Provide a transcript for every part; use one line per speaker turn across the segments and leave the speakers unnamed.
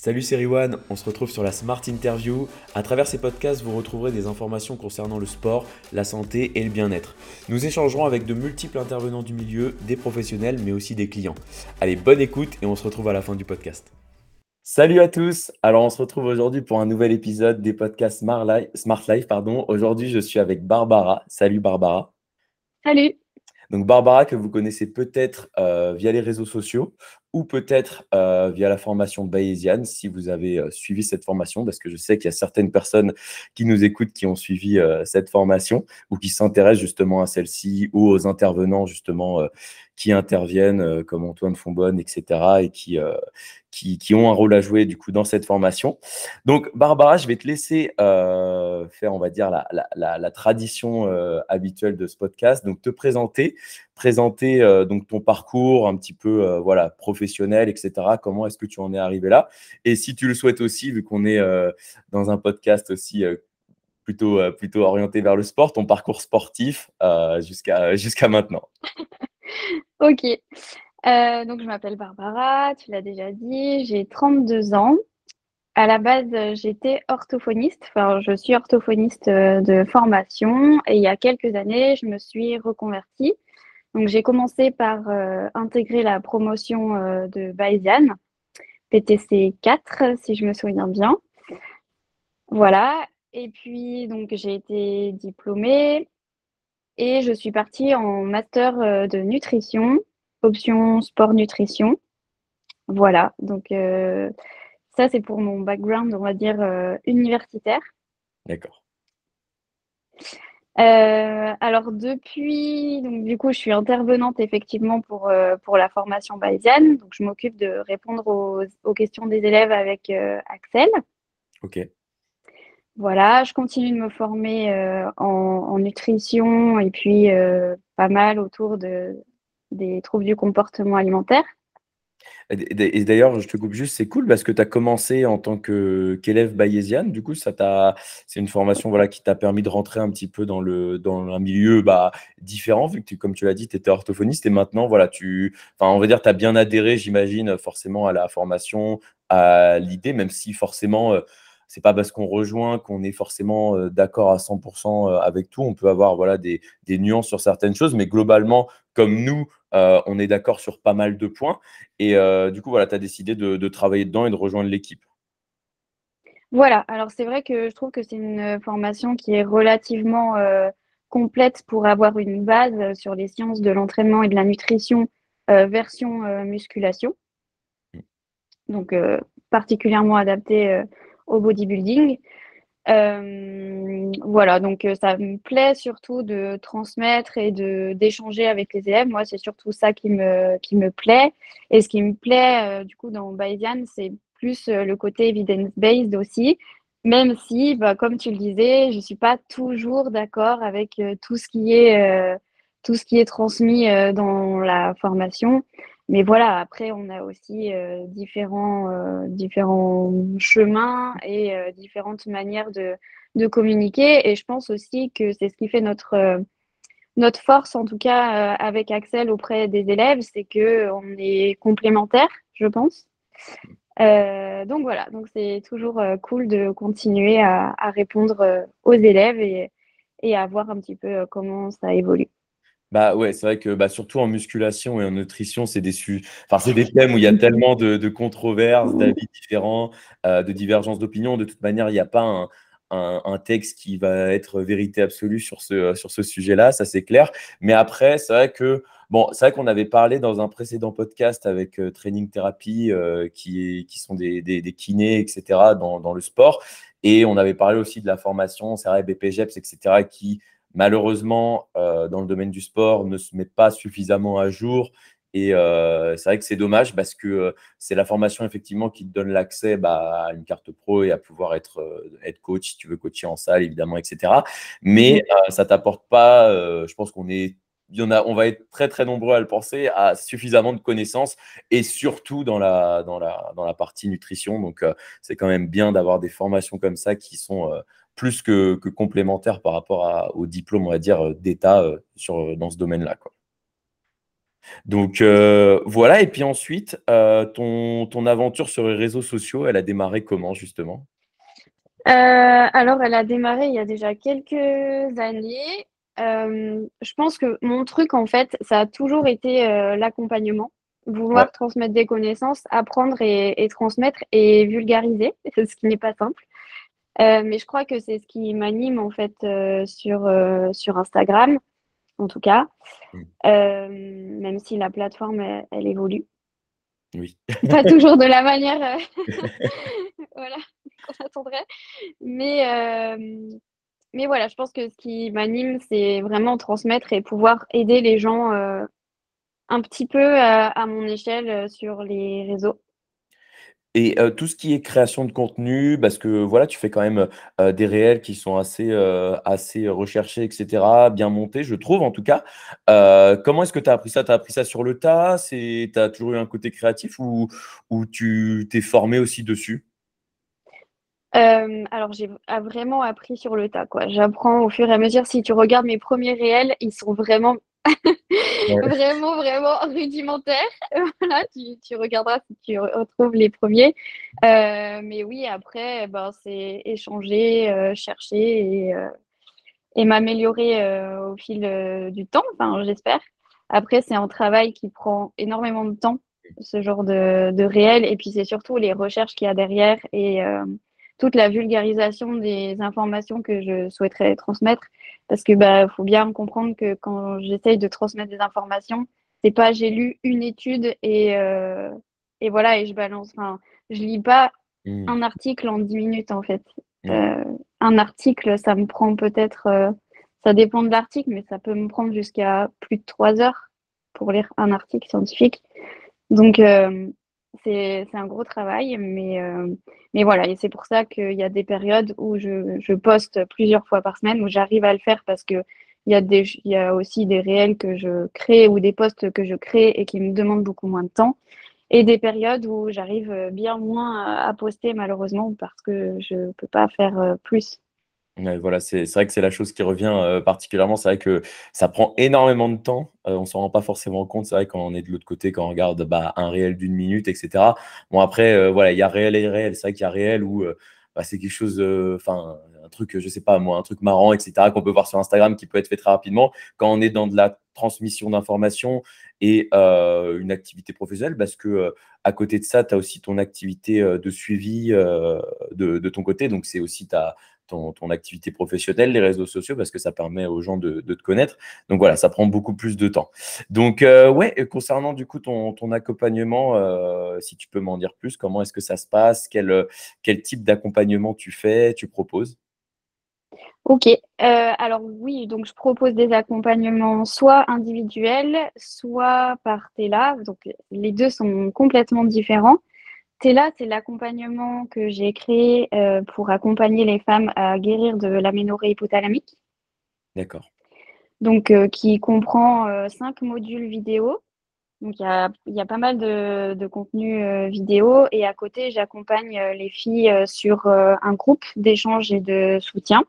Salut c'est Riwan, on se retrouve sur la Smart Interview. À travers ces podcasts, vous retrouverez des informations concernant le sport, la santé et le bien-être. Nous échangerons avec de multiples intervenants du milieu, des professionnels mais aussi des clients. Allez, bonne écoute et on se retrouve à la fin du podcast. Salut à tous. Alors on se retrouve aujourd'hui pour un nouvel épisode des podcasts Smart Life. Smart Life pardon. Aujourd'hui, je suis avec Barbara. Salut Barbara.
Salut.
Donc Barbara, que vous connaissez peut-être euh, via les réseaux sociaux ou peut-être euh, via la formation bayésienne, si vous avez euh, suivi cette formation, parce que je sais qu'il y a certaines personnes qui nous écoutent qui ont suivi cette formation ou qui s'intéressent justement à celle-ci ou aux intervenants justement qui interviennent, comme Antoine Fonbonne, etc., et qui, qui, ont un rôle à jouer du coup dans cette formation. Donc Barbara, je vais te laisser euh, faire, on va dire, la, tradition euh, habituelle de ce podcast, donc te présenter, présenter euh, donc ton parcours un petit peu voilà professionnel, etc. Comment est-ce que tu en es arrivé là? Et si tu le souhaites aussi, vu qu'on est dans un podcast aussi plutôt, plutôt orienté vers le sport, ton parcours sportif jusqu'à jusqu'à maintenant.
ok. Euh, donc, je m'appelle Barbara, tu l'as déjà dit, j'ai 32 ans. À la base, j'étais orthophoniste, enfin, je suis orthophoniste euh, de formation et il y a quelques années, je me suis reconvertie. Donc, j'ai commencé par euh, intégrer la promotion de Bayesian, PTC 4, si je me souviens bien. Voilà. Et puis, donc, j'ai été diplômée et je suis partie en master de nutrition option sport nutrition. Voilà, donc euh, ça c'est pour mon background, on va dire, euh, universitaire.
D'accord.
Euh, alors depuis, donc du coup, je suis intervenante effectivement pour, pour la formation bayésienne. Donc je m'occupe de répondre aux, questions des élèves avec Axel.
Ok.
Voilà, je continue de me former en, en, nutrition et puis pas mal autour de, des troubles du comportement alimentaire.
Et d'ailleurs, je te coupe juste, c'est cool parce que tu as commencé en tant qu'élève bayésienne. Du coup, c'est une formation voilà, qui t'a permis de rentrer un petit peu dans, le, dans un milieu bah, différent, vu que, comme tu l'as dit, tu étais orthophoniste et maintenant, voilà, tu, on va dire, tu as bien adhéré, j'imagine, forcément à la formation, à l'idée, même si forcément, euh, c'est pas parce qu'on rejoint qu'on est forcément euh, d'accord à 100% euh, avec tout. On peut avoir voilà, des, des, nuances sur certaines choses, mais globalement, comme nous, euh, on est d'accord sur pas mal de points. Et du coup, voilà, tu as décidé de, travailler dedans et de rejoindre l'équipe.
Voilà, alors c'est vrai que je trouve que c'est une formation qui est relativement complète pour avoir une base sur les sciences de l'entraînement et de la nutrition version musculation. Mm. Donc particulièrement adapté au bodybuilding. Euh, voilà, donc euh, ça me plaît surtout de transmettre et de d'échanger avec les élèves. Moi, c'est surtout ça qui me, qui me plaît. Et ce qui me plaît, euh, du coup, dans Bayesian, c'est plus le côté evidence-based aussi. Même si, bah, comme tu le disais, je ne suis pas toujours d'accord avec tout, ce qui est, tout ce qui est transmis dans la formation. Mais voilà, après, on a aussi euh, différents, euh, différents chemins et euh, différentes manières de, communiquer. Et je pense aussi que c'est ce qui fait notre, notre force, en tout cas avec Axel auprès des élèves, c'est qu'on est complémentaires, je pense. donc voilà, donc c'est toujours cool de continuer à, à répondre aux élèves et, et à voir un petit peu comment ça évolue.
Bah ouais, c'est vrai que bah, surtout en musculation et en nutrition, c'est des, enfin, c'est des thèmes où il y a tellement de, controverses, d'avis différents, euh, de divergences d'opinion. De toute manière, il n'y a pas un, un, texte qui va être vérité absolue sur ce, sur ce sujet-là, ça c'est clair. Mais après, c'est vrai que bon, c'est vrai qu'on avait parlé dans un précédent podcast avec euh, Training Therapy, euh, qui, qui sont des, des, des, kinés, etc., dans, dans le sport. Et on avait parlé aussi de la formation, c'est vrai, BPGEPS, etc., qui malheureusement, euh, dans le domaine du sport, ne se met pas suffisamment à jour. Et euh, c'est vrai que c'est dommage parce que euh, c'est la formation effectivement qui te donne l'accès bah, à une carte pro et à pouvoir être, être coach si tu veux coacher en salle, évidemment, etc. Mais mmh. ça ne t'apporte pas, je pense qu'on est il y en a, on va être très très nombreux à le penser, à suffisamment de connaissances et surtout dans la, dans la, dans la partie nutrition. Donc, c'est quand même bien d'avoir des formations comme ça qui sont plus que, complémentaire par rapport au diplôme, on va dire, euh, d'État euh, sur, euh, dans ce domaine-là. Donc euh, voilà et puis ensuite, ton ton aventure sur les réseaux sociaux, elle a démarré comment justement?
Alors elle a démarré il y a déjà quelques années. Je pense que mon truc en fait, ça a toujours été, l'accompagnement.
Ouais.
Vouloir transmettre des connaissances, apprendre et et transmettre et vulgariser, ce qui n'est pas simple. Heu, mais je crois que c'est ce qui m'anime en fait, heu, sur, heu, sur Instagram, en tout cas. Même si la plateforme, elle elle évolue.
Oui.
Pas toujours de la manière, voilà, qu'on attendrait. Mais, mais voilà, je pense que ce qui m'anime, c'est vraiment transmettre et pouvoir aider les gens, un petit peu, à mon échelle, sur les réseaux.
Et tout ce qui est création de contenu, parce que voilà, tu fais quand même, des réels qui sont assez, recherchés et cetera, bien montés, je trouve en tout cas. Comment est-ce que tu as appris ça? Tu as appris ça sur le tas? Tu as toujours eu un côté créatif ou ou tu t'es formé aussi dessus?
Alors j'ai v a vraiment appris sur le tas, quoi. J'apprends au fur et à mesure. Si tu regardes mes premiers réels, ils sont vraiment Vraiment, vraiment rudimentaires. Voilà, tu regarderas si tu re retrouves les premiers. Heu, mais oui, après, ben, c'est échanger, heu, chercher et et m'améliorer, au fil, du temps, enfin, j'espère. Après, c'est un travail qui prend énormément de temps, ce genre de réel et puis c'est surtout les recherches qu'il y a derrière et toute la vulgarisation des informations que je souhaiterais transmettre. Parce que, bah, faut bien comprendre que quand j'essaye de transmettre des informations, c'est pas j'ai lu une étude et heu et voilà et je balance. Enfin, je lis pas
Mmh.
un article en 10 minutes, en fait.
Ouais.
Heu, un article, ça me prend peut-être, heu, ça dépend de l'article, mais ça peut me prendre jusqu'à plus de 3 heures pour lire un article scientifique. Donc hem, c'est un gros travail, mais hem, mais voilà et c'est pour ça qu'il y a des périodes où je poste plusieurs fois par semaine, où j'arrive à le faire parce qu'il y a il y a aussi des réels que je crée ou des posts que je crée et qui me demandent beaucoup moins de temps et des périodes où j'arrive, bien moins à poster malheureusement parce que je peux pas faire, heu, plus.
Voilà, c'est vrai que c'est la chose qui revient, heu, particulièrement. C'est vrai que ça prend énormément de temps, heu, on s'en rend pas forcément compte. C'est vrai quand on est de l'autre côté, quand on regarde, bah, un réel d'1 minute et cetera. Bon après, heu, voilà, il y a réel et réel. C'est vrai qu'il y a réel où, heu, bah, c'est quelque chose, enfin, un truc, je sais pas moi, un truc marrant et cetera, qu'on peut voir sur Instagram qui peut être fait très rapidement. Quand on est dans de la transmission d'informations et une activité professionnelle parce que, à côté de ça, tu as aussi ton activité, de suivi, de ton côté. Donc c'est aussi ta ton ton activité professionnelle, les réseaux sociaux, parce que ça permet aux gens de te connaître. Donc voilà, ça prend beaucoup plus de temps. Donc heu, ouais, concernant du coup ton accompagnement, heu, si tu peux m'en dire plus, comment est-ce que ça se passe? Quel, quel type d'accompagnement tu fais, tu proposes?
OK, alors oui, donc je propose des accompagnements soit individuels, soit par Tela, donc les 2 sont complètement différents. Tela, c'est l'accompagnement que j'ai créé, heu, pour accompagner les femmes à guérir de l'aménorrhée hypothalamique.
D'accord.
Donc heu, qui comprend, heu, 5 modules vidéo. Donc il y a il y a pas mal de de contenu, vidéo et à côté, j'accompagne, les filles, sur, un groupe d'échange et de soutien,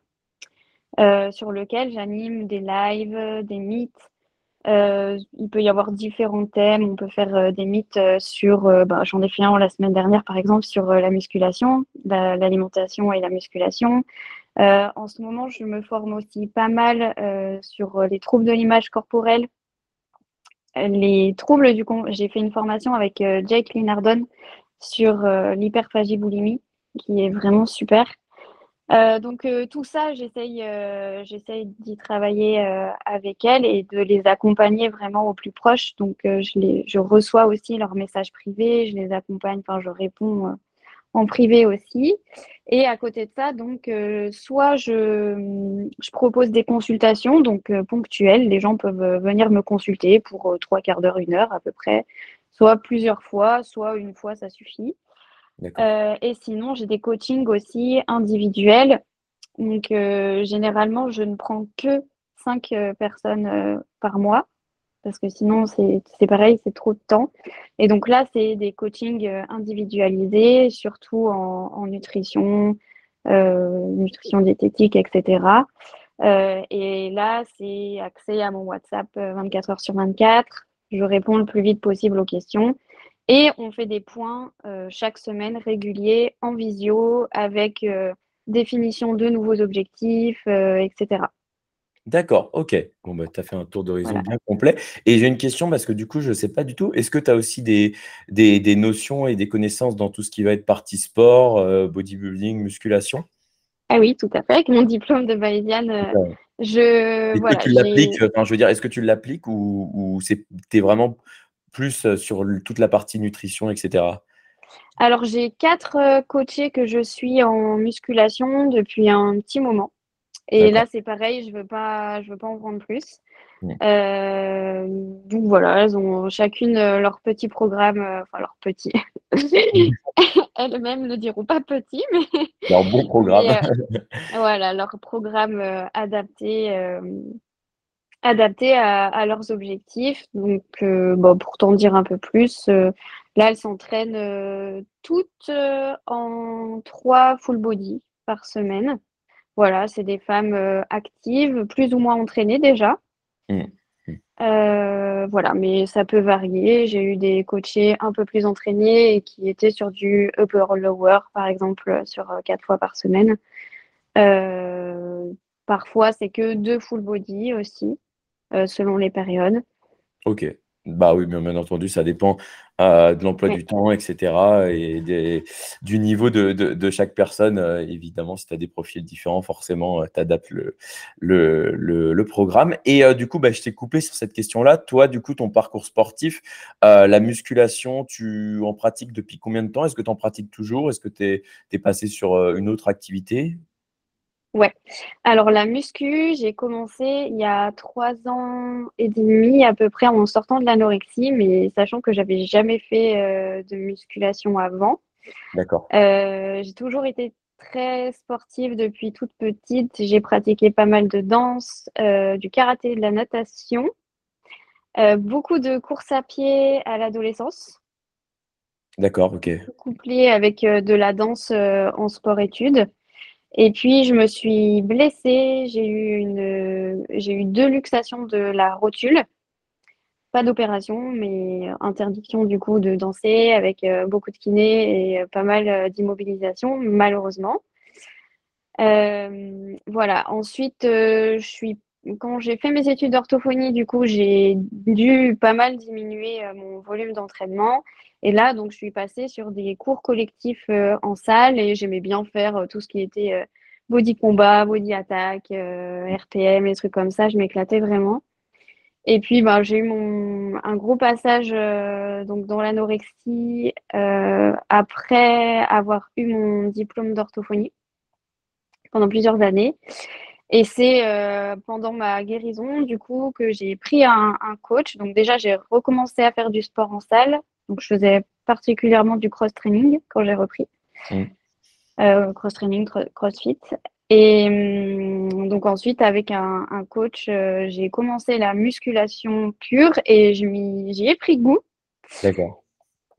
sur lequel j'anime des lives, des meets. Heu, il peut y avoir différents thèmes. On peut faire, heu, des meets, heu, sur, bah, j'en ai fait un la semaine dernière, par exemple, sur, la musculation, la l'alimentation et la musculation. En ce moment, je me forme aussi pas mal, sur, les troubles de l'image corporelle. Les troubles du com j'ai fait une formation avec, Jake Linardon sur, heu, l'hyperphagie-boulimie, qui est vraiment super. Heu, donc heu, tout ça, j'essaye, heu, j'essaye d'y travailler, avec elles et de les accompagner vraiment au plus proche. Donc je les je reçois aussi leurs messages privés, je les accompagne, enfin je réponds, en privé aussi et à côté de ça, donc soit je, mmh, je propose des consultations donc ponctuelles. Les gens peuvent, venir me consulter pour, heu, 3/4 d'heure, 1 heure à peu près, soit plusieurs fois, soit 1 fois, ça suffit. Heu et sinon, j'ai des coachings aussi individuels. Donc heu, généralement, je ne prends que 5, heu, personnes, par mois parce que sinon c'est pareil, c'est trop de temps et donc là, c'est des coachings, individualisés, surtout en nutrition, nutrition diététique et cetera. Heu et là, c'est accès à mon WhatsApp, heu, 24 heures sur 24. je réponds le plus vite possible aux questions. Et on fait des points chaque semaine réguliers en visio avec définition de nouveaux objectifs, etc.
D'accord, ok. Bon, bah, tu as fait un tour d'horizon bien complet. Et j'ai une question parce que du coup, je ne sais pas du tout. Est-ce que tu as aussi des, des, notions et des connaissances dans tout ce qui va être partie sport, euh, bodybuilding, musculation?
Ah oui, tout à fait. Avec mon diplôme de euh, je.
Voilà, tu l'appliques, je veux dire, est-ce que tu l'appliques ou, ou tu es vraiment plus euh, sur toute la partie nutrition, etc.
Alors, j'ai quatre coachés que je suis en musculation depuis un petit moment. Et là, c'est pareil, je veux pas, je veux pas en prendre plus. Euh, donc voilà, elles ont chacune euh, leur petit programme, euh, enfin leur petit. Elles-mêmes ne diront pas petit, mais
leur bon programme.
voilà, leur programme adapté, adapté à, leurs objectifs. Donc, bon, pour t'en dire un peu plus, là, elles s'entraînent toutes en trois full body par semaine. Voilà, c'est des femmes euh, actives, plus ou moins entraînées déjà. Mmh. Euh, voilà, mais ça peut varier. J'ai eu des coachés un peu plus entraînés et qui étaient sur du upper lower, par exemple, sur euh, quatre fois par semaine. parfois, c'est que deux full body aussi, selon les périodes.
Ok. Bah oui, bien entendu, ça dépend euh, de l'emploi du temps, etc. et du niveau de, chaque personne. Euh, évidemment, si tu as des profils différents, forcément, euh, tu adaptes le, le, programme. Et du coup, bah, je t'ai coupé sur cette question-là. Toi, du coup, ton parcours sportif, la musculation, tu en pratiques depuis combien de temps? Est-ce que tu en pratiques toujours? Est-ce que tu es, passé sur une autre activité?
Ouais. Alors la muscu, j'ai commencé il y a trois ans et demi à peu près en sortant de l'anorexie, mais sachant que j'avais jamais fait euh, de musculation avant.
D'accord.
Euh, j'ai toujours été très sportive depuis toute petite. J'ai pratiqué pas mal de danse, euh, du karaté, de la natation, beaucoup de courses à pied à l'adolescence.
D'accord, ok.
Couplé avec de la danse en sport-études. Et puis, je me suis blessée. J'ai eu, une, j'ai eu deux luxations de la rotule. Pas d'opération, mais interdiction du coup de danser avec euh, beaucoup de kiné et euh, pas mal euh, d'immobilisation, malheureusement. voilà. Ensuite, je suis quand j'ai fait mes études d'orthophonie, du coup, j'ai dû pas mal diminuer mon volume d'entraînement. Et là, donc, je suis passée sur des cours collectifs euh, en salle et j'aimais bien faire euh, tout ce qui était euh, body combat, body attack, RPM, les trucs comme ça. Je m'éclatais vraiment. Et puis, ben, j'ai eu mon, un gros passage donc dans l'anorexie après avoir eu mon diplôme d'orthophonie pendant plusieurs années. Et c'est pendant ma guérison, du coup, que j'ai pris un coach. Donc déjà, j'ai recommencé à faire du sport en salle donc, je faisais particulièrement du cross-training quand j'ai repris. Mm. Euh, cross-training, crossfit. Et hum, donc ensuite, avec un, coach, euh, j'ai commencé la musculation pure et j'y ai pris goût.
D'accord.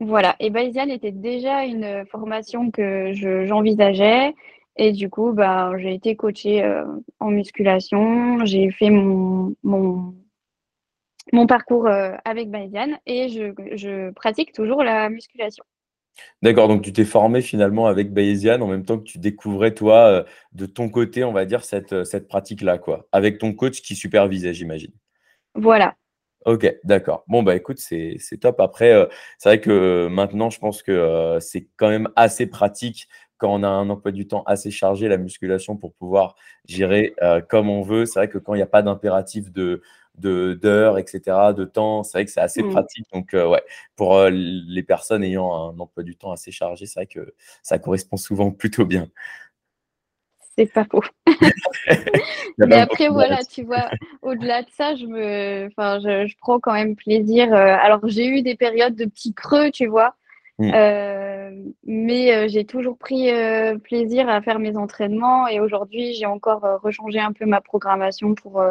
Voilà. Et Bayesian était déjà une formation que j'envisageais. et du coup, bah, j'ai été coachée euh, en musculation. J'ai fait mon, mon mon parcours euh, avec Bayesian et je, pratique toujours la musculation.
D'accord, donc tu t'es formé finalement avec Bayesian en même temps que tu découvrais toi euh, de ton côté, on va dire, cette, euh, cette pratique-là, quoi, avec ton coach qui supervisait, j'imagine.
Voilà.
Ok, d'accord. Bon, bah écoute, c'est top. Après, c'est vrai que maintenant, je pense que c'est quand même assez pratique quand on a un emploi du temps assez chargé, la musculation, pour pouvoir gérer comme on veut. C'est vrai que quand il n'y a pas d'impératif de, d'heures, etc., de temps. C'est vrai que c'est assez mmh. pratique. Donc, euh, ouais, pour euh, les personnes ayant un emploi du temps assez chargé, c'est vrai que ça correspond souvent plutôt bien.
C'est pas faux. Mais après, voilà, tu vois, au-delà de ça, je me, je, prends quand même plaisir. Euh, alors, j'ai eu des périodes de petits creux, tu vois. Mmh. mais j'ai toujours pris plaisir à faire mes entraînements et aujourd'hui j'ai encore rechangé un peu ma programmation pour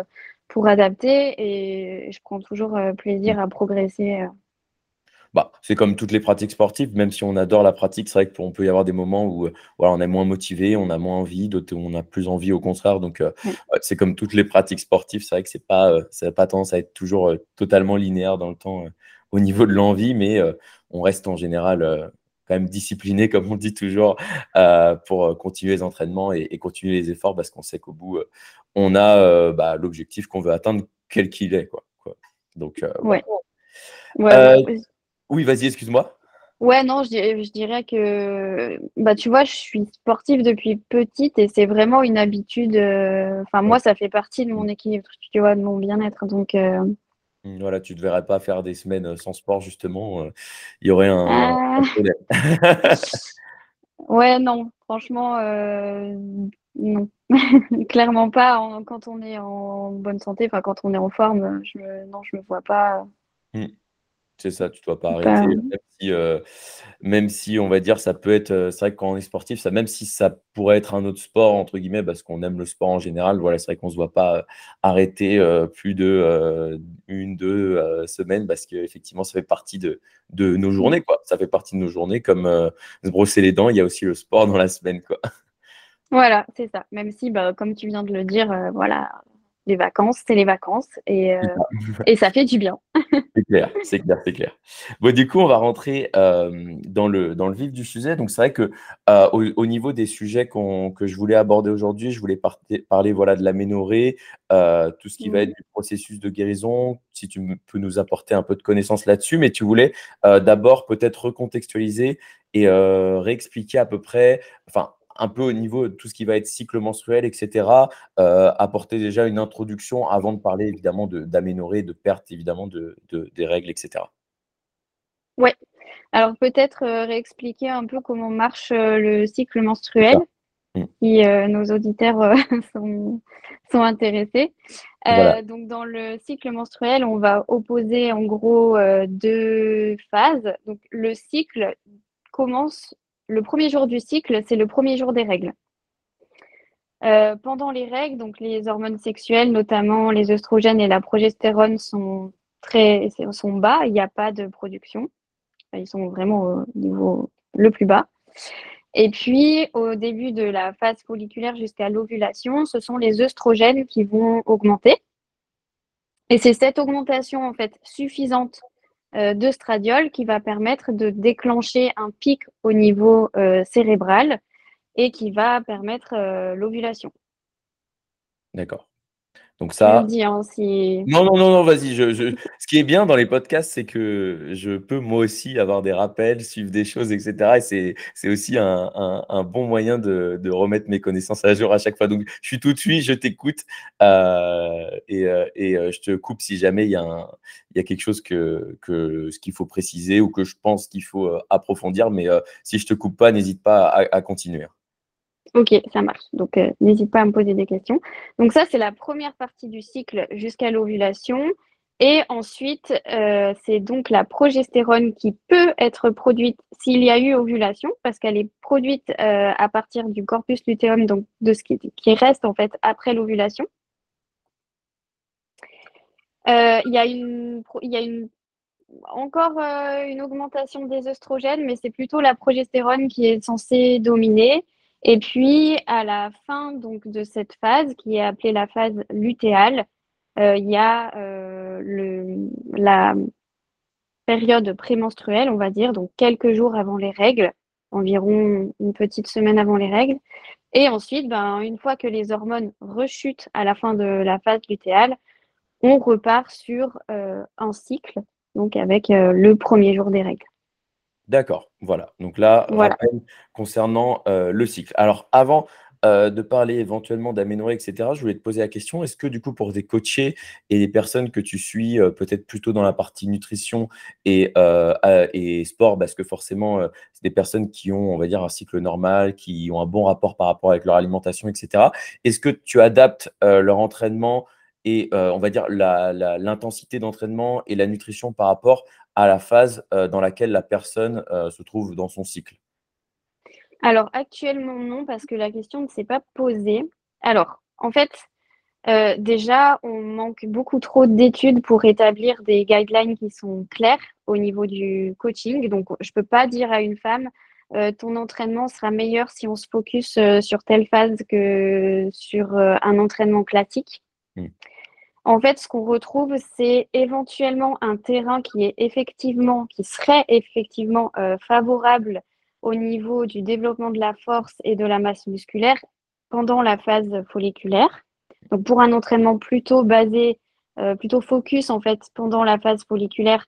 pour adapter et je prends toujours euh, plaisir à progresser. Euh.
Bah, c'est comme toutes les pratiques sportives, même si on adore la pratique, c'est vrai qu'on peut y avoir des moments où, voilà, on est moins motivé, on a moins envie, d'autres où on a plus envie au contraire donc c'est comme toutes les pratiques sportives, c'est vrai que c'est pas, ça a pas tendance à être toujours, totalement linéaire dans le temps, au niveau de l'envie mais on reste en général, heu, quand même discipliné comme on dit toujours, heu, pour, heu, continuer les entraînements et et continuer les efforts parce qu'on sait qu'au bout, on a, bah, l'objectif qu'on veut atteindre quel qu'il est quoi quoi donc voilà.
Ouais. Ouais, oui.
oui, vas-y, excuse-moi.
Ouais, non, je dirais je dirais que, bah, tu vois, je suis sportive depuis petite et c'est vraiment une habitude, enfin moi, ça fait partie de mon équilibre, tu vois? De mon bien-être donc
voilà, tu te verrais pas faire des semaines, sans sport justement, il y aurait un un
Ah!
problème.
Ouais, non, franchement, non. Clairement pas en quand on est en bonne santé, enfin quand on est en forme, je me non, je me vois pas
Mmh. C'est ça, tu dois pas
pas
arrêter, même si, heu, même si on va dire ça peut être, heu, c'est vrai que quand on est sportif, ça même si ça pourrait être un autre sport entre guillemets parce qu'on aime le sport en général, voilà, c'est vrai qu'on se voit pas, heu, arrêter, plus de, heu, 1-2, heu, semaines parce qu'effectivement ça fait partie de de nos
Mmh.
journées, quoi. Ça fait partie de nos journées comme, se brosser les dents, il y a aussi le sport dans la semaine, quoi.
Voilà, c'est ça. Même si, bah, comme tu viens de le dire, voilà, les vacances, c'est les vacances et et ça fait du bien.
C'est clair, c'est clair, c'est clair. Bon, du coup, on va rentrer, hem, dans le dans le vif du sujet. Donc c'est vrai que, heu, au au niveau des sujets que je voulais aborder aujourd'hui, je voulais parler, voilà, de l'aménorrhée, heu, tout ce qui va
Mmh
être du processus de guérison, si tu peux nous apporter un peu de connaissances là-dessus. Mais tu voulais, heu, d'abord peut-être recontextualiser et réexpliquer à peu près, enfin, un peu au niveau de tout ce qui va être cycle menstruel et cetera, heu, apporter déjà une introduction avant de parler évidemment de d'aménorrhée, de perte évidemment de de des règles et cetera.
Ouais. Alors peut-être, heu, réexpliquer un peu comment marche, heu, le cycle menstruel.
Mmh.
si, heu, nos auditeurs, sont sont intéressés.
Voilà.
Donc dans le cycle menstruel, on va opposer en gros, heu, 2 phases. Donc le cycle commence le 1er jour du cycle, c'est le 1er jour des règles. Heu, pendant les règles, donc les hormones sexuelles, notamment les œstrogènes et la progestérone sont très sont bas, il y a pas de production. Ils sont vraiment au niveau le plus bas et puis au début de la phase folliculaire jusqu'à l'ovulation, ce sont les œstrogènes qui vont augmenter et c'est cette augmentation, en fait, suffisante, heu, d'œstradiol qui va permettre de déclencher un pic au niveau, heu, cérébral et qui va permettre, heu, l'ovulation.
D'accord. Donc ça
si
non, non, non, non, vas-y, je je ce qui est bien dans les podcasts, c'est que je peux moi aussi avoir des rappels, suivre des choses et cetera et c'est c'est aussi un un un bon moyen de de remettre mes connaissances à jour à chaque fois. Donc je suis tout oui, je t'écoute, heu et heu et heu, je te coupe si jamais il y a un il y a quelque chose que que ce qu'il faut préciser ou que je pense qu'il faut, heu, approfondir mais si je te coupe pas, n'hésite pas à à continuer.
OK, ça marche. Donc heu, n'hésite pas à me poser des questions. Donc ça, c'est la 1re partie du cycle jusqu'à l'ovulation et ensuite, heu, c'est donc la progestérone qui peut être produite s'il y a eu ovulation parce qu'elle est produite, heu, à partir du corpus luteum, donc de ce qui reste, en fait, après l'ovulation. Il y a y a une encore, une augmentation des œstrogènes, mais c'est plutôt la progestérone qui est censée dominer et puis à la fin donc de cette phase, qui est appelée la phase lutéale, heu, il y a, le la période prémenstruelle, on va dire, donc quelques jours avant les règles, environ une petite semaine avant les règles et ensuite, ben, une fois que les hormones rechutent à la fin de la phase lutéale, on repart sur, heu, un cycle, donc avec, le 1er jour des règles.
D'accord, voilà. Donc là,
Voilà.
rappel concernant, heu, le cycle. Alors avant, heu, de parler éventuellement d'aménorrhée et cetera, je voulais te poser la question, est-ce que du coup pour des coachés et les personnes que tu suis, heu, peut-être plutôt dans la partie nutrition et sport, parce que forcément, c'est des personnes qui ont, on va dire, un cycle normal, qui ont un bon rapport par rapport avec leur alimentation et cetera. Est-ce que tu adaptes, leur entraînement et on va dire l'intensité d'entraînement et la nutrition par rapport à la phase, heu, dans laquelle la personne, heu, se trouve dans son cycle?
Alors actuellement non, parce que la question ne s'est pas posée. Alors, en fait Euh, déjà, on manque beaucoup trop d'études pour établir des guidelines qui sont clairs au niveau du coaching. Donc, je ne peux pas dire à une femme, euh, ton entraînement sera meilleur si on se focus euh, sur telle phase que sur un entraînement classique. Mm. En fait, ce qu'on retrouve, c'est éventuellement un terrain qui serait effectivement favorable au niveau du développement de la force et de la masse musculaire pendant la phase folliculaire. Donc pour un entraînement plutôt basé, euh, plutôt focus en fait pendant la phase folliculaire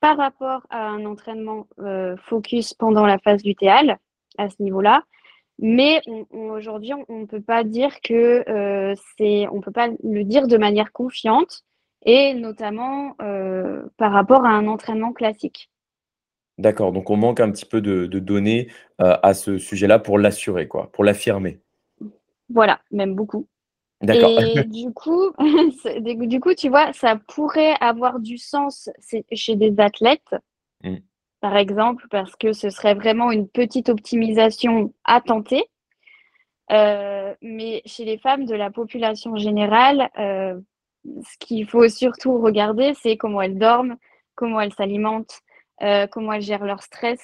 par rapport à un entraînement euh, focus pendant la phase lutéale à ce niveau-là. Mais aujourd'hui, on ne peut pas dire que euh, c'est, on peut pas le dire de manière confiante et notamment par rapport à un entraînement classique.
D'accord, donc on manque un petit peu de, de données à ce sujet-là pour l'assurer, quoi, pour l'affirmer.
Voilà, même beaucoup.
D'accord.
Et du coup, du coup, tu vois, ça pourrait avoir du sens chez des athlètes, mmh. Par exemple, parce que ce serait vraiment une petite optimisation à tenter. Euh, mais chez les femmes de la population générale, euh, ce qu'il faut surtout regarder, c'est comment elles dorment, comment elles s'alimentent, euh, comment elles gèrent leur stress,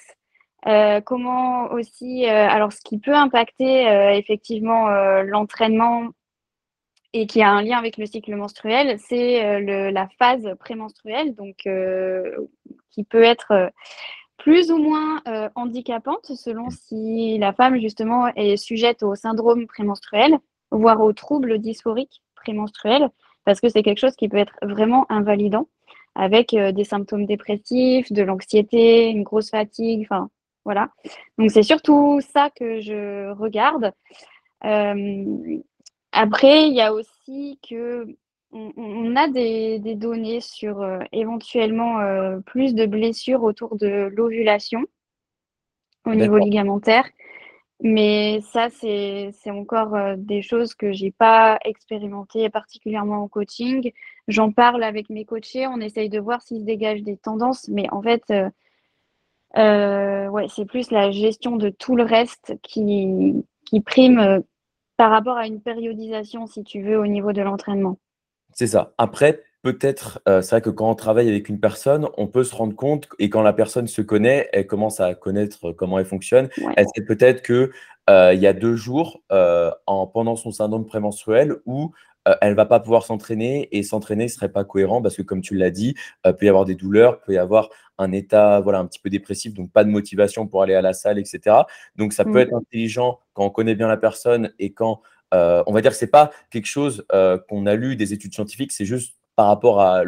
comment aussi, alors ce qui peut impacter effectivement l'entraînement et qui a un lien avec le cycle menstruel, c'est euh, la phase prémenstruelle, donc euh, qui peut être euh, plus ou moins handicapante selon si la femme justement est sujette au syndrome prémenstruel, voire aux troubles dysphoriques prémenstruels, parce que c'est quelque chose qui peut être vraiment invalidant, avec des symptômes dépressifs, de l'anxiété, une grosse fatigue, enfin voilà. Donc c'est surtout ça que je regarde. Après, il y a aussi que on, a des, données sur euh, éventuellement euh, plus de blessures autour de l'ovulation au niveau ligamentaire. Mais ça, c'est encore euh, des choses que j'ai pas expérimentées particulièrement en coaching. J'en parle avec mes coachés, on essaye de voir s'il se dégage des tendances, mais en fait, ouais, c'est plus la gestion de tout le reste qui, qui prime par rapport à une périodisation, si tu veux, au niveau de l'entraînement.
C'est ça. Après, peut-être, euh, c'est vrai que quand on travaille avec une personne, on peut se rendre compte, et quand la personne se connaît, elle commence à connaître comment elle fonctionne, elle sait peut-être qu'il euh, y a deux jours, euh, en, pendant son syndrome prémenstruel, où elle ne va pas pouvoir s'entraîner et s'entraîner ne serait pas cohérent parce que, comme tu l'as dit, il peut y avoir des douleurs, peut y avoir un état voilà, un petit peu dépressif, donc pas de motivation pour aller à la salle, etc. Donc ça peut mmh. être intelligent quand on connaît bien la personne et quand, euh, on va dire que ce n'est pas quelque chose euh, qu'on a lu des études scientifiques, c'est juste par rapport à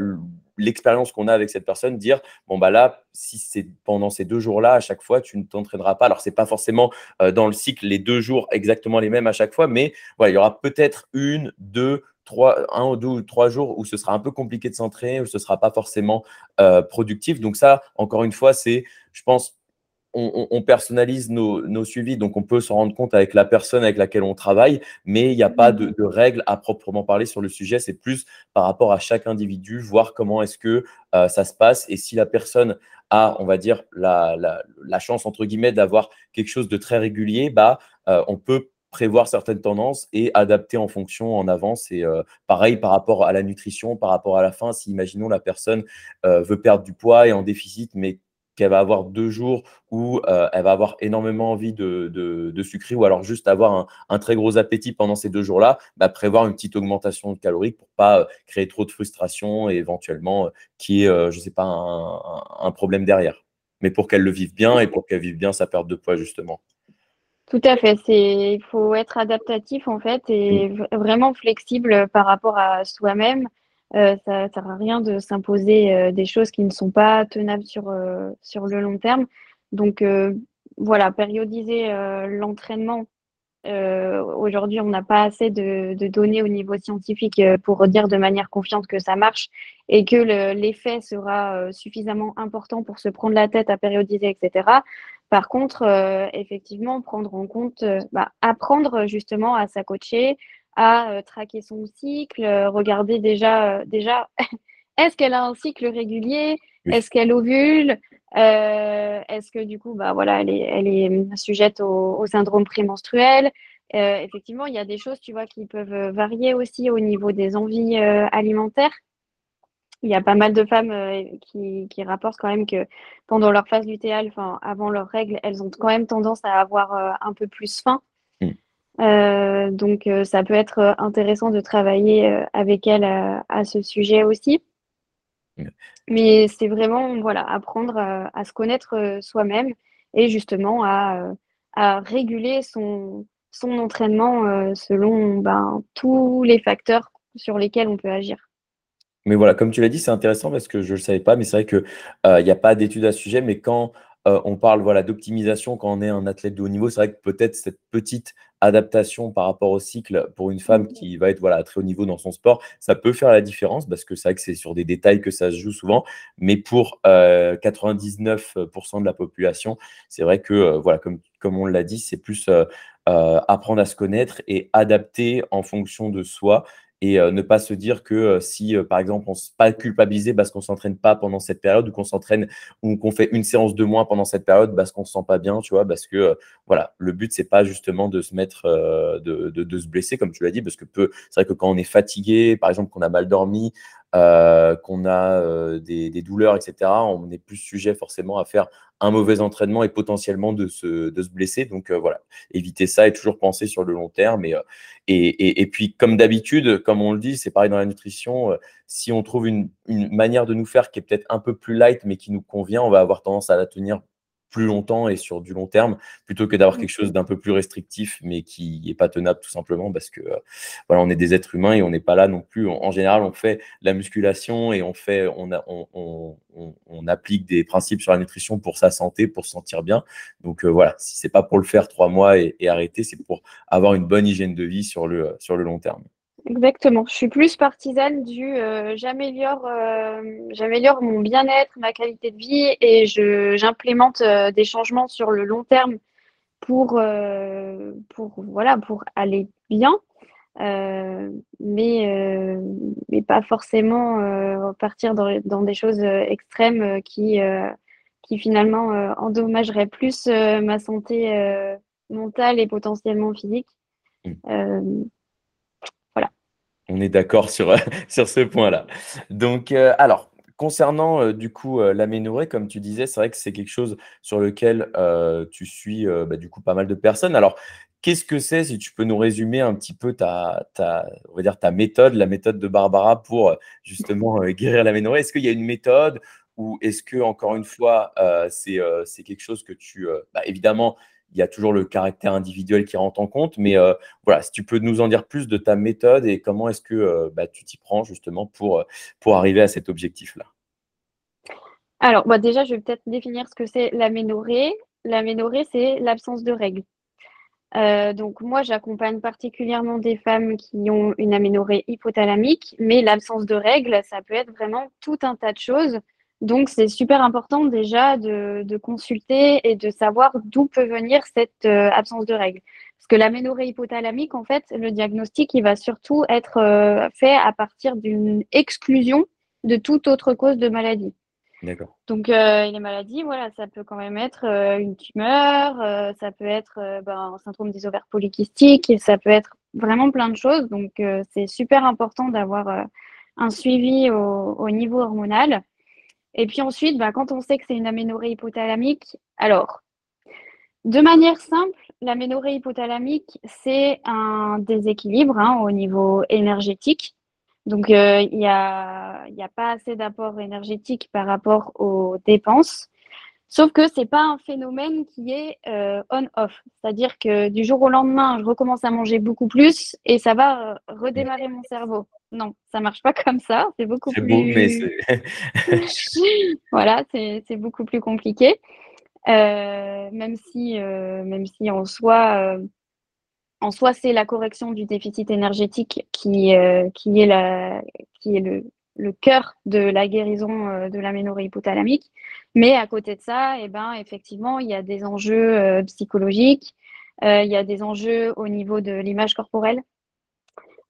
l'expérience qu'on a avec cette personne, dire bon bah là, si c'est pendant ces deux jours-là, à chaque fois, tu ne t'entraîneras pas. Alors c'est pas forcément euh, dans le cycle les deux jours exactement les mêmes à chaque fois, mais voilà, il y aura peut-être une, deux, trois, un ou deux ou trois jours où ce sera un peu compliqué de s'entraîner, où ce sera pas forcément euh, productif. Donc ça, encore une fois, c'est, je pense, on, personnalise nos, suivis, donc on peut se rendre compte avec la personne avec laquelle on travaille, mais il n'y a pas de, règles à proprement parler sur le sujet. C'est plus par rapport à chaque individu, voir comment est-ce que euh, ça se passe et si la personne a, on va dire, la, chance, entre guillemets, d'avoir quelque chose de très régulier, bah, euh, on peut prévoir certaines tendances et adapter en fonction en avance. Et euh, pareil par rapport à la nutrition, par rapport à la faim, si imaginons la personne veut perdre du poids et en déficit, mais qu'elle va avoir deux jours où euh, elle va avoir énormément envie de, de, sucrer ou alors juste avoir un, très gros appétit pendant ces deux jours-là, bah, prévoir une petite augmentation de calories pour pas euh, créer trop de frustration et éventuellement euh, qu'il y ait, je ne sais pas, un, problème derrière. Mais pour qu'elle le vive bien et pour qu'elle vive bien sa perte de poids, justement.
Tout à fait. Il faut être adaptatif en fait et vraiment flexible par rapport à soi-même. Euh, ça ne sert à rien de s'imposer euh, des choses qui ne sont pas tenables sur, euh, sur le long terme. Donc voilà, périodiser l'entraînement. Aujourd'hui, on n'a pas assez de, données au niveau scientifique pour dire de manière confiante que ça marche et que l'effet sera suffisamment important pour se prendre la tête à périodiser, etc. Par contre, effectivement, prendre en compte, bah, apprendre justement à s'accocher, à euh, traquer son cycle, euh, regarder déjà, euh, déjà est-ce qu'elle a un cycle régulier? Est-ce qu'elle ovule? Est-ce que du coup, bah, voilà, elle est, elle est sujette au, syndrome prémenstruel? Effectivement, il y a des choses, tu vois, qui peuvent varier aussi au niveau des envies alimentaires. Il y a pas mal de femmes qui, qui, rapportent quand même que pendant leur phase lutéale, avant leurs règles, elles ont quand même tendance à avoir un peu plus faim. Mmh. donc ça peut être intéressant de travailler avec elles à ce sujet aussi. Mais c'est vraiment voilà, apprendre à, se connaître euh, soi-même et justement à, euh, à réguler son, son entraînement euh, selon ben, tous les facteurs sur lesquels on peut agir.
Mais voilà, comme tu l'as dit, c'est intéressant parce que je ne le savais pas, mais c'est vrai qu'il n'y a pas d'études à ce sujet, mais quand euh, on parle voilà, d'optimisation quand on est un athlète de haut niveau. C'est vrai que peut-être cette petite adaptation par rapport au cycle pour une femme qui va être voilà, à très haut niveau dans son sport, ça peut faire la différence parce que c'est vrai que c'est sur des détails que ça se joue souvent. Mais pour 99% euh, de la population, c'est vrai que, euh, voilà, comme, comme on l'a dit, c'est plus apprendre à se connaître et adapter en fonction de soi et euh, ne pas se dire que euh, si, euh, par exemple, on ne pas culpabiliser parce qu'on ne s'entraîne pas pendant cette période ou qu'on s'entraîne ou qu'on fait une séance de moins pendant cette période parce qu'on se sent pas bien, tu vois, parce que voilà, le but, c'est pas justement de se mettre, de, de, se blesser, comme tu l'as dit, parce que c'est vrai que quand on est fatigué, par exemple, qu'on a mal dormi, qu'on a euh, des, douleurs, etc., on est plus sujet forcément à faire un mauvais entraînement et potentiellement de se, de se blesser. Donc euh, voilà, éviter ça et toujours penser sur le long terme. Et, et, et, puis, comme d'habitude, comme on le dit, c'est pareil dans la nutrition, si on trouve une, une manière de nous faire qui est peut-être un peu plus light, mais qui nous convient, on va avoir tendance à la tenir plus longtemps et sur du long terme, plutôt que d'avoir quelque chose d'un peu plus restrictif, mais qui n'est pas tenable tout simplement parce que euh, voilà, on est des êtres humains et on n'est pas là non plus. En, général, on fait la musculation et on fait, on, a, on, on, applique des principes sur la nutrition pour sa santé, pour se sentir bien. Donc euh, voilà, si c'est pas pour le faire trois mois et, et arrêter, c'est pour avoir une bonne hygiène de vie sur le, sur le long terme.
Exactement. Je suis plus partisane du euh, j'améliore euh, j'améliore mon bien-être, ma qualité de vie et je j'implémente euh, des changements sur le long terme pour pour voilà pour aller bien. mais mais pas forcément partir dans, dans, des choses extrêmes qui qui finalement endommageraient plus ma santé mentale et potentiellement physique. Mmh.
On est d'accord sur, sur ce point-là. Donc, euh, alors, concernant euh, du coup euh, l'aménorrhée, comme tu disais, c'est vrai que c'est quelque chose sur lequel tu suis bah, du coup pas mal de personnes. Alors, qu'est-ce que c'est, si tu peux nous résumer un petit peu ta, ta, on va dire ta méthode, la méthode de Barbara pour justement guérir l'aménorrhée? Est-ce qu'il y a une méthode ou est-ce que, encore une fois, c'est quelque chose que tu, bah, évidemment, il y a toujours le caractère individuel qui rentre en compte. Mais euh, voilà, si tu peux nous en dire plus de ta méthode et comment est-ce que euh, bah, tu t'y prends justement pour, euh, pour arriver à cet objectif-là?
Alors, déjà, je vais peut-être définir ce que c'est l'aménorrhée. L'aménorrhée, c'est l'absence de règles. donc moi, j'accompagne particulièrement des femmes qui ont une aménorrhée hypothalamique, mais l'absence de règles, ça peut être vraiment tout un tas de choses. Donc, c'est super important déjà de, consulter et de savoir d'où peut venir cette euh, absence de règles. Parce que l'aménorrhée hypothalamique, en fait, le diagnostic, il va surtout être euh, fait à partir d'une exclusion de toute autre cause de maladie.
D'accord.
Donc, euh, les maladies, voilà, ça peut quand même être une tumeur, ça peut être ben, un syndrome des ovaires polykystiques, et ça peut être vraiment plein de choses. Donc, c'est super important d'avoir un suivi au, niveau hormonal. Et puis ensuite, bah, quand on sait que c'est une aménorrhée hypothalamique, alors, de manière simple, l'aménorrhée hypothalamique, c'est un déséquilibre hein, au niveau énergétique. Donc, euh, il n'y a, pas assez d'apport énergétique par rapport aux dépenses. Sauf que ce n'est pas un phénomène qui est euh, on-off. C'est-à-dire que du jour au lendemain, je recommence à manger beaucoup plus et ça va euh, redémarrer mon cerveau. Non, ça marche pas comme ça. C'est beaucoup plus. Beau, mais voilà, c'est beaucoup plus compliqué. Euh, même si, même si en soi, en soi, c'est la correction du déficit énergétique qui, qui est la, qui est le, le cœur de la guérison euh, de l'aménorrhée hypothalamique. Mais à côté de ça, eh ben, effectivement, il y a des enjeux euh, psychologiques, euh, il y a des enjeux au niveau de l'image corporelle,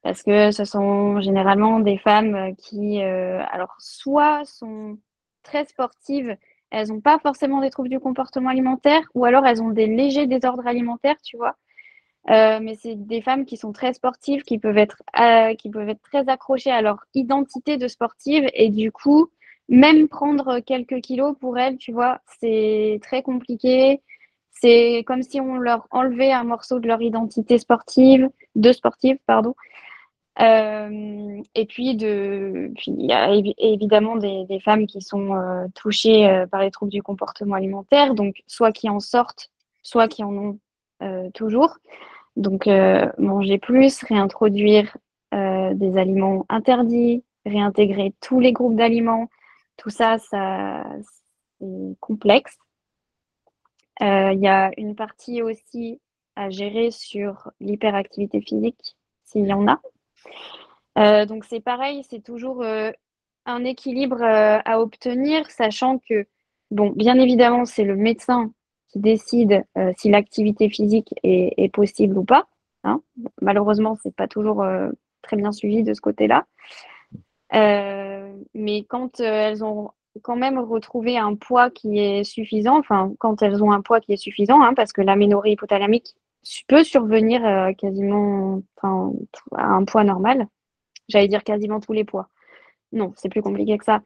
parce que ce sont généralement des femmes qui, alors, soit sont très sportives, elles n'ont pas forcément des troubles du comportement alimentaire, ou alors elles ont des légers désordres alimentaires, tu vois. mais c'est des femmes qui sont très sportives, qui peuvent être, qui peuvent être très accrochées à leur identité de sportive et du coup, même prendre quelques kilos pour elles, tu vois, c'est très compliqué. C'est comme si on leur enlevait un morceau de leur identité sportive, de sportive, pardon. Euh, et puis, il y a évidemment des, des femmes qui sont euh, touchées euh, par les troubles du comportement alimentaire, donc soit qui en sortent, soit qui en ont toujours. Donc, manger plus, réintroduire des aliments interdits, réintégrer tous les groupes d'aliments, tout ça, ça c'est complexe. Il y a une partie aussi à gérer sur l'hyperactivité physique, s'il y en a. Euh, donc c'est pareil, c'est toujours euh, un équilibre euh, à obtenir, sachant que, bon, bien évidemment, c'est le médecin qui décide si l'activité physique est, possible ou pas. Hein. Malheureusement, c'est pas toujours très bien suivi de ce côté-là. mais quand elles ont quand même retrouvé un poids qui est suffisant, enfin, quand elles ont un poids qui est suffisant, hein, parce que l'aménorrhée hypothalamique peut survenir euh, quasiment à un poids normal. J'allais dire quasiment tous les poids. Non, c'est plus compliqué que ça.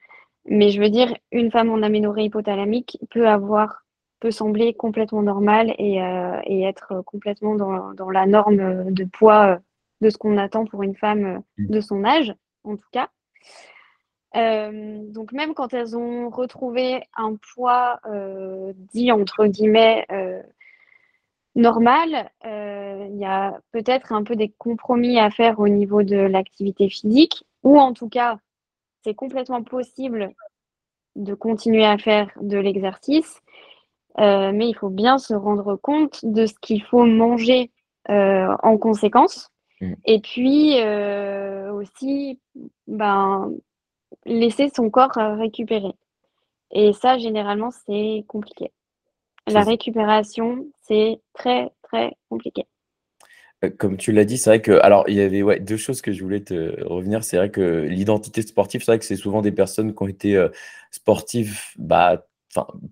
Mais je veux dire, une femme en aménorrhée hypothalamique peut avoir, peut sembler complètement normale et, euh, être complètement dans, la norme de poids de ce qu'on attend pour une femme mmh. de son âge, en tout cas. Euh, donc même quand elles ont retrouvé un poids dit entre guillemets normal, euh, il y a peut-être un peu des compromis à faire au niveau de l'activité physique, ou en tout cas, c'est complètement possible de continuer à faire de l'exercice, euh, mais il faut bien se rendre compte de ce qu'il faut manger euh, en conséquence. Mm. Et puis aussi, ben, laisser son corps récupérer. Et ça, généralement, c'est compliqué. La récupération, c'est très, très compliqué.
Euh, comme tu l'as dit, c'est vrai que, alors, il y avait ouais, deux choses que je voulais te revenir. C'est vrai que l'identité sportive, c'est vrai que c'est souvent des personnes qui ont été euh, sportives bah,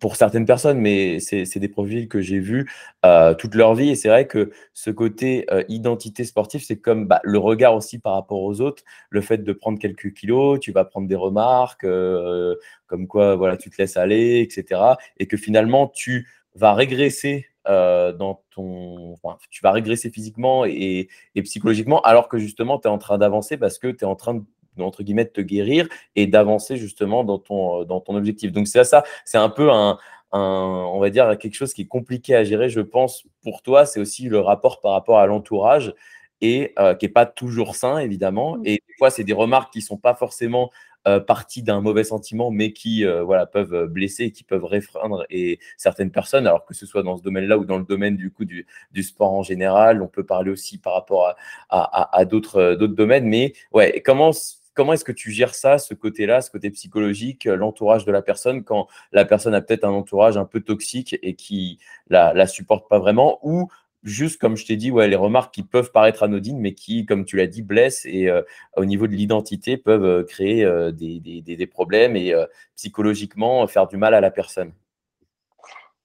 pour certaines personnes, mais c'est des profils que j'ai vus euh, toute leur vie. Et c'est vrai que ce côté euh, identité sportive, c'est comme bah, le regard aussi par rapport aux autres. Le fait de prendre quelques kilos, tu vas prendre des remarques, euh, comme quoi voilà, tu te laisses aller, etc. Et que finalement, tu vas régresser dans ton. tu vas régresser physiquement et, et psychologiquement, alors que justement, tu es en train d'avancer parce que tu es en train de entre guillemets, de te guérir et d'avancer justement dans ton, euh, dans ton objectif. Donc, c'est ça, c'est un peu un, on va dire, quelque chose qui est compliqué à gérer, je pense, pour toi. C'est aussi le rapport par rapport à l'entourage et euh, qui n'est pas toujours sain, évidemment. Mmh. Et des fois, c'est des remarques qui ne sont pas forcément euh, parties d'un mauvais sentiment, mais qui voilà, peuvent blesser, qui peuvent réfreindre et certaines personnes, alors que ce soit dans ce domaine-là ou dans le domaine du coup du, sport en général. On peut parler aussi par rapport à, d'autres domaines. Mais ouais, comment est-ce que tu gères ça, ce côté-là, ce côté psychologique, euh, l'entourage de la personne, quand la personne a peut-être un entourage un peu toxique et qui la, la supporte pas vraiment, ou juste comme je t'ai dit, ouais, les remarques qui peuvent paraître anodines, mais qui, comme tu l'as dit, blessent et euh, au niveau de l'identité peuvent euh, créer des, des, des, problèmes et psychologiquement faire du mal à la personne.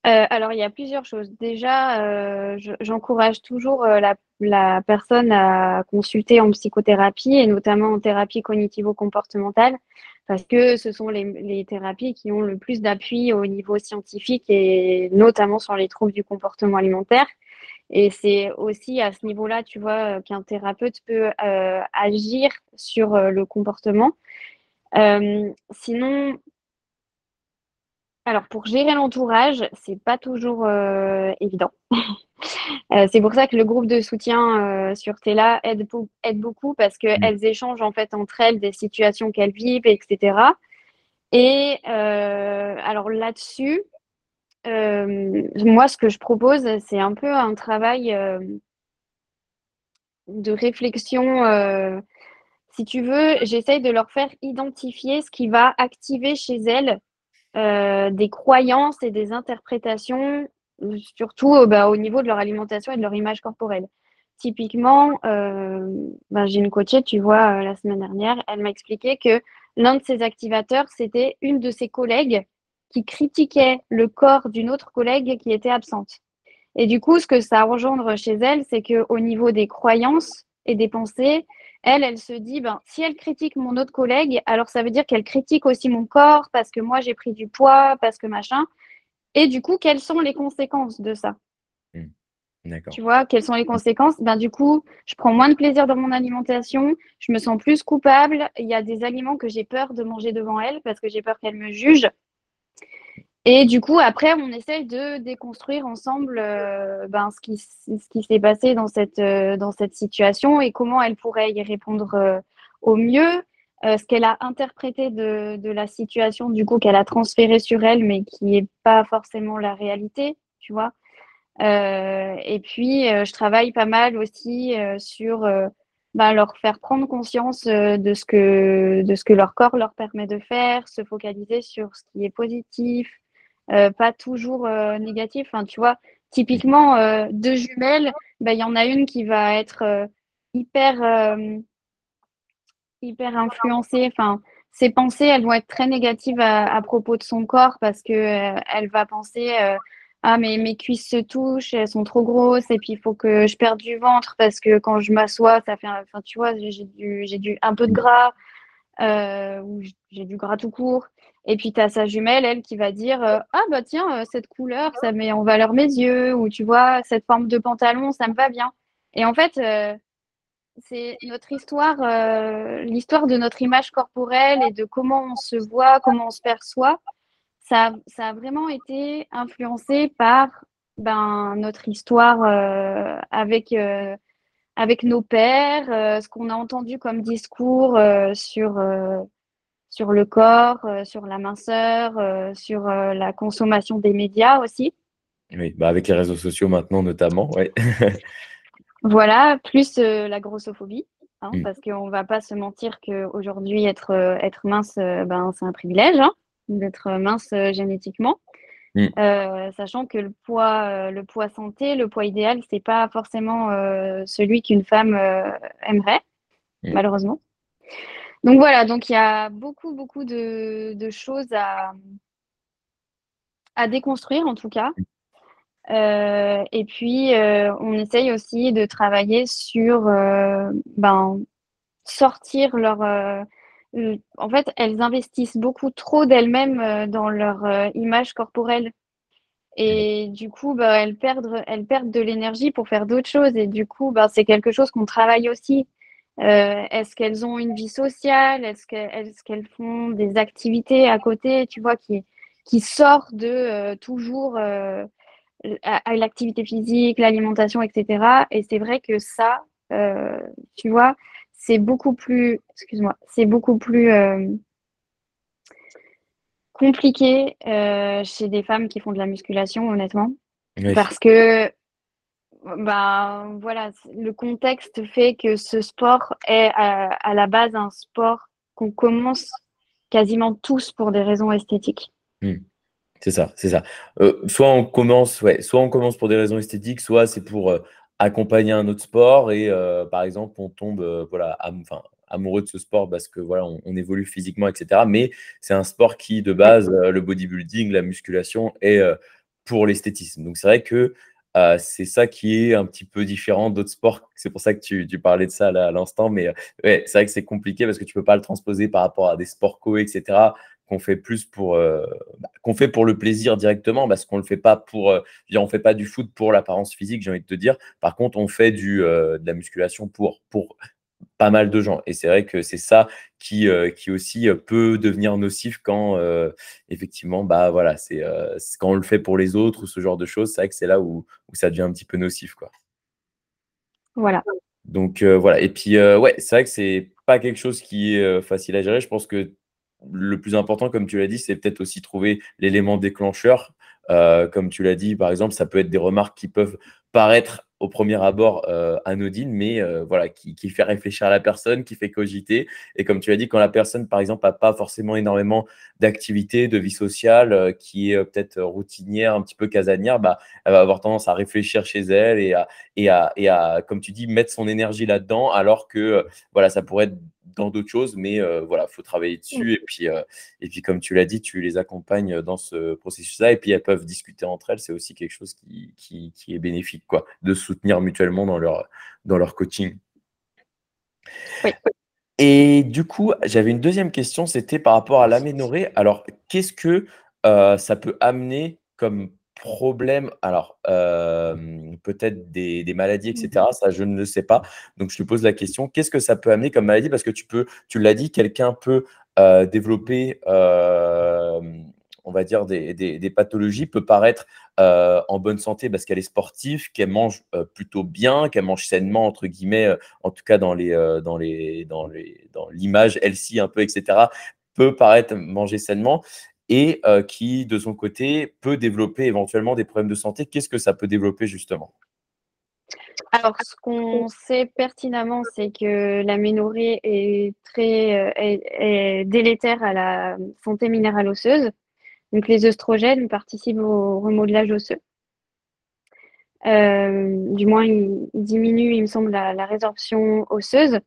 Euh, alors, il y a plusieurs choses. Déjà, euh, j'encourage toujours euh, la, personne à consulter en psychothérapie et notamment en thérapie cognitivo-comportementale parce que ce sont les, thérapies qui ont le plus d'appui au niveau scientifique et notamment sur les troubles du comportement alimentaire. Et c'est aussi à ce niveau-là, tu vois, qu'un thérapeute peut agir sur le comportement. sinon, alors, pour gérer l'entourage, c'est pas toujours euh, évident. Euh, c'est pour ça que le groupe de soutien euh, sur Tela aide, aide, beaucoup parce qu'elles mmh. échangent en fait entre elles des situations qu'elles vivent, etc. Et alors là-dessus, moi, ce que je propose, c'est un peu un travail de réflexion. si tu veux, j'essaye de leur faire identifier ce qui va activer chez elles euh, des croyances et des interprétations, surtout euh, bah, au niveau de leur alimentation et de leur image corporelle. Typiquement, euh, bah, j'ai une coachée, tu vois, la semaine dernière, elle m'a expliqué que l'un de ses activateurs, c'était une de ses collègues qui critiquait le corps d'une autre collègue qui était absente. Et du coup, ce que ça engendre chez elle, c'est qu'au niveau des croyances et des pensées, elle, elle se dit, ben, si elle critique mon autre collègue, alors ça veut dire qu'elle critique aussi mon corps parce que moi, j'ai pris du poids, parce que machin. Et du coup, quelles sont les conséquences de ça? Mmh. Tu vois, quelles sont les conséquences? Ben, Du coup, je prends moins de plaisir dans mon alimentation, je me sens plus coupable. Il y a des aliments que j'ai peur de manger devant elle parce que j'ai peur qu'elle me juge. Et du coup, après, on essaye de déconstruire ensemble euh, ben, ce qui, s'est passé dans cette, euh, dans cette situation et comment elle pourrait y répondre euh, au mieux, ce qu'elle a interprété de, la situation, du coup, qu'elle a transféré sur elle, mais qui n'est pas forcément la réalité, tu vois. et puis, je travaille pas mal aussi sur ben, leur faire prendre conscience de, ce que, leur corps leur permet de faire, se focaliser sur ce qui est positif, pas toujours euh, négatif. Enfin, tu vois, typiquement, euh, deux jumelles, bah, il y en a une qui va être hyper, hyper influencée. Enfin, ses pensées, elles vont être très négatives à, propos de son corps parce que elle va penser ah mais mes cuisses se touchent, elles sont trop grosses et puis il faut que je perde du ventre parce que quand je m'assois, ça fait, enfin tu vois, j'ai un peu de gras ou j'ai du gras tout court. Et puis, tu as sa jumelle, elle, qui va dire euh, Ah, bah tiens, euh, cette couleur, ça met en valeur mes yeux, ou tu vois, cette forme de pantalon, ça me va bien. Et en fait, euh, c'est notre histoire, l'histoire de notre image corporelle et de comment on se voit, comment on se perçoit. Ça, ça a vraiment été influencé par ben, notre histoire avec, avec nos pères, ce qu'on a entendu comme discours sur sur le corps, euh, sur la minceur, euh, sur euh, la consommation des médias aussi.
Oui, bah avec les réseaux sociaux maintenant notamment, ouais.
voilà, plus la grossophobie, hein, mm. parce qu'on ne va pas se mentir qu'aujourd'hui, être, être mince, ben, c'est un privilège, hein, d'être mince génétiquement. Mm. sachant que le poids, le poids santé, le poids idéal, c'est pas forcément celui qu'une femme aimerait, mm. malheureusement. Donc voilà, donc il y a beaucoup, beaucoup de, choses à, à déconstruire en tout cas. Euh, et puis, euh, on essaye aussi de travailler sur euh, ben, sortir leur... en fait, elles investissent beaucoup trop d'elles-mêmes dans leur image corporelle. Et du coup, ben, elles, perdent, elles perdent de l'énergie pour faire d'autres choses. Et du coup, ben, c'est quelque chose qu'on travaille aussi. Euh, est-ce qu'elles ont une vie sociale? Est-ce qu'elles font des activités à côté, tu vois, qui, qui sort de euh, toujours euh, à, l'activité physique, l'alimentation, etc. Et c'est vrai que ça, tu vois, c'est beaucoup plus, excuse-moi, c'est beaucoup plus compliqué chez des femmes qui font de la musculation, honnêtement. Parce que bah, voilà, le contexte fait que ce sport est à, la base un sport qu'on commence quasiment tous pour des raisons esthétiques.
Hmm. C'est ça, c'est ça. Euh, soit on commence, ouais, soit on commence pour des raisons esthétiques, soit c'est pour euh, accompagner un autre sport et euh, par exemple on tombe, voilà, enfin amoureux de ce sport parce que voilà, on, on évolue physiquement, etc. Mais c'est un sport qui, de base, le bodybuilding, la musculation, est pour l'esthétisme. Donc c'est vrai que euh, c'est ça qui est un petit peu différent d'autres sports. C'est pour ça que tu, parlais de ça à l'instant. Mais euh, ouais, c'est vrai que c'est compliqué parce que tu peux pas le transposer par rapport à des sports co, etc. qu'on fait plus pour euh, bah, qu'on fait pour le plaisir directement parce qu'on le fait pas pour on fait pas du foot pour l'apparence physique j'ai envie de te dire par contre on fait du de la musculation pour pour pas mal de gens. Et c'est vrai que c'est ça qui, euh, qui aussi euh, peut devenir nocif quand euh, effectivement, bah voilà, c'est quand on le fait pour les autres ou ce genre de choses, c'est vrai que c'est là où, où, ça devient un petit peu nocif, quoi.
Voilà.
Donc voilà. Et puis ouais, c'est vrai que c'est pas quelque chose qui est facile à gérer. Je pense que le plus important, comme tu l'as dit, c'est peut-être aussi trouver l'élément déclencheur. comme tu l'as dit, par exemple, ça peut être des remarques qui peuvent paraître au premier abord euh, anodine, mais euh, voilà, qui, fait réfléchir à la personne, qui fait cogiter. Et comme tu as dit, quand la personne, par exemple, n'a pas forcément énormément d'activité, de vie sociale, euh, qui est peut-être routinière, un petit peu casanière, bah, elle va avoir tendance à réfléchir chez elle et à, et à, et à comme tu dis, mettre son énergie là-dedans, alors que voilà, ça pourrait être dans d'autres choses, mais voilà, il faut travailler dessus. Et puis, et puis, comme tu l'as dit, tu les accompagnes dans ce processus-là, et puis elles peuvent discuter entre elles. C'est aussi quelque chose qui, qui, qui, est bénéfique, quoi, de soutenir mutuellement dans leur, dans leur coaching.
Oui.
Et du coup, j'avais une deuxième question, c'était par rapport à l'aménorrhée. Alors, qu'est-ce que ça peut amener comme problème Alors, peut-être des, maladies, etc. Mmh ça, je ne le sais pas. Donc, je te pose la question, qu'est-ce que ça peut amener comme maladie? Parce que tu peux, tu l'as dit, quelqu'un peut développer on va dire, des, pathologies peut paraître euh, en bonne santé parce qu'elle est sportive, qu'elle mange euh, plutôt bien, qu'elle mange sainement, entre guillemets, euh, en tout cas dans les, dans les, dans les, dans l'image healthy un peu, etc., peut paraître manger sainement et qui, de son côté, peut développer éventuellement des problèmes de santé. Qu'est-ce que ça peut développer justement?
Alors, ce qu'on sait pertinemment, c'est que la ménorrhée est très est délétère à la santé minérale osseuse. Donc les œstrogènes participent au remodelage osseux. Euh, du moins, ils diminuent, il me semble, la, résorption osseuse.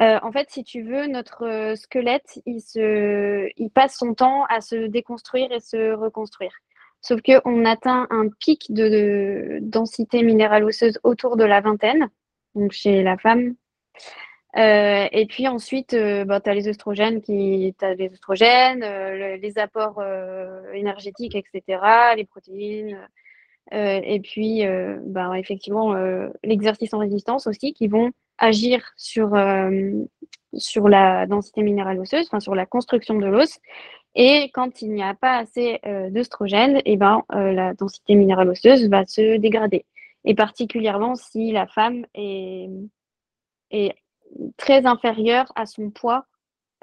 Euh, en fait, si tu veux, notre squelette, il, se, il passe son temps à se déconstruire et se reconstruire. Sauf qu'on atteint un pic de, densité minérale osseuse autour de la vingtaine, donc chez la femme, euh, et puis ensuite, euh, bah, tu as les oestrogènes, qui, les, oestrogènes euh, les apports énergétiques, etc., les protéines. et puis, bah, effectivement, l'exercice en résistance aussi, qui vont agir sur, sur la densité minérale osseuse, enfin sur la construction de l'os. Et quand il n'y a pas assez et eh ben, la densité minérale osseuse va se dégrader. Et particulièrement si la femme est, est très inférieur à son poids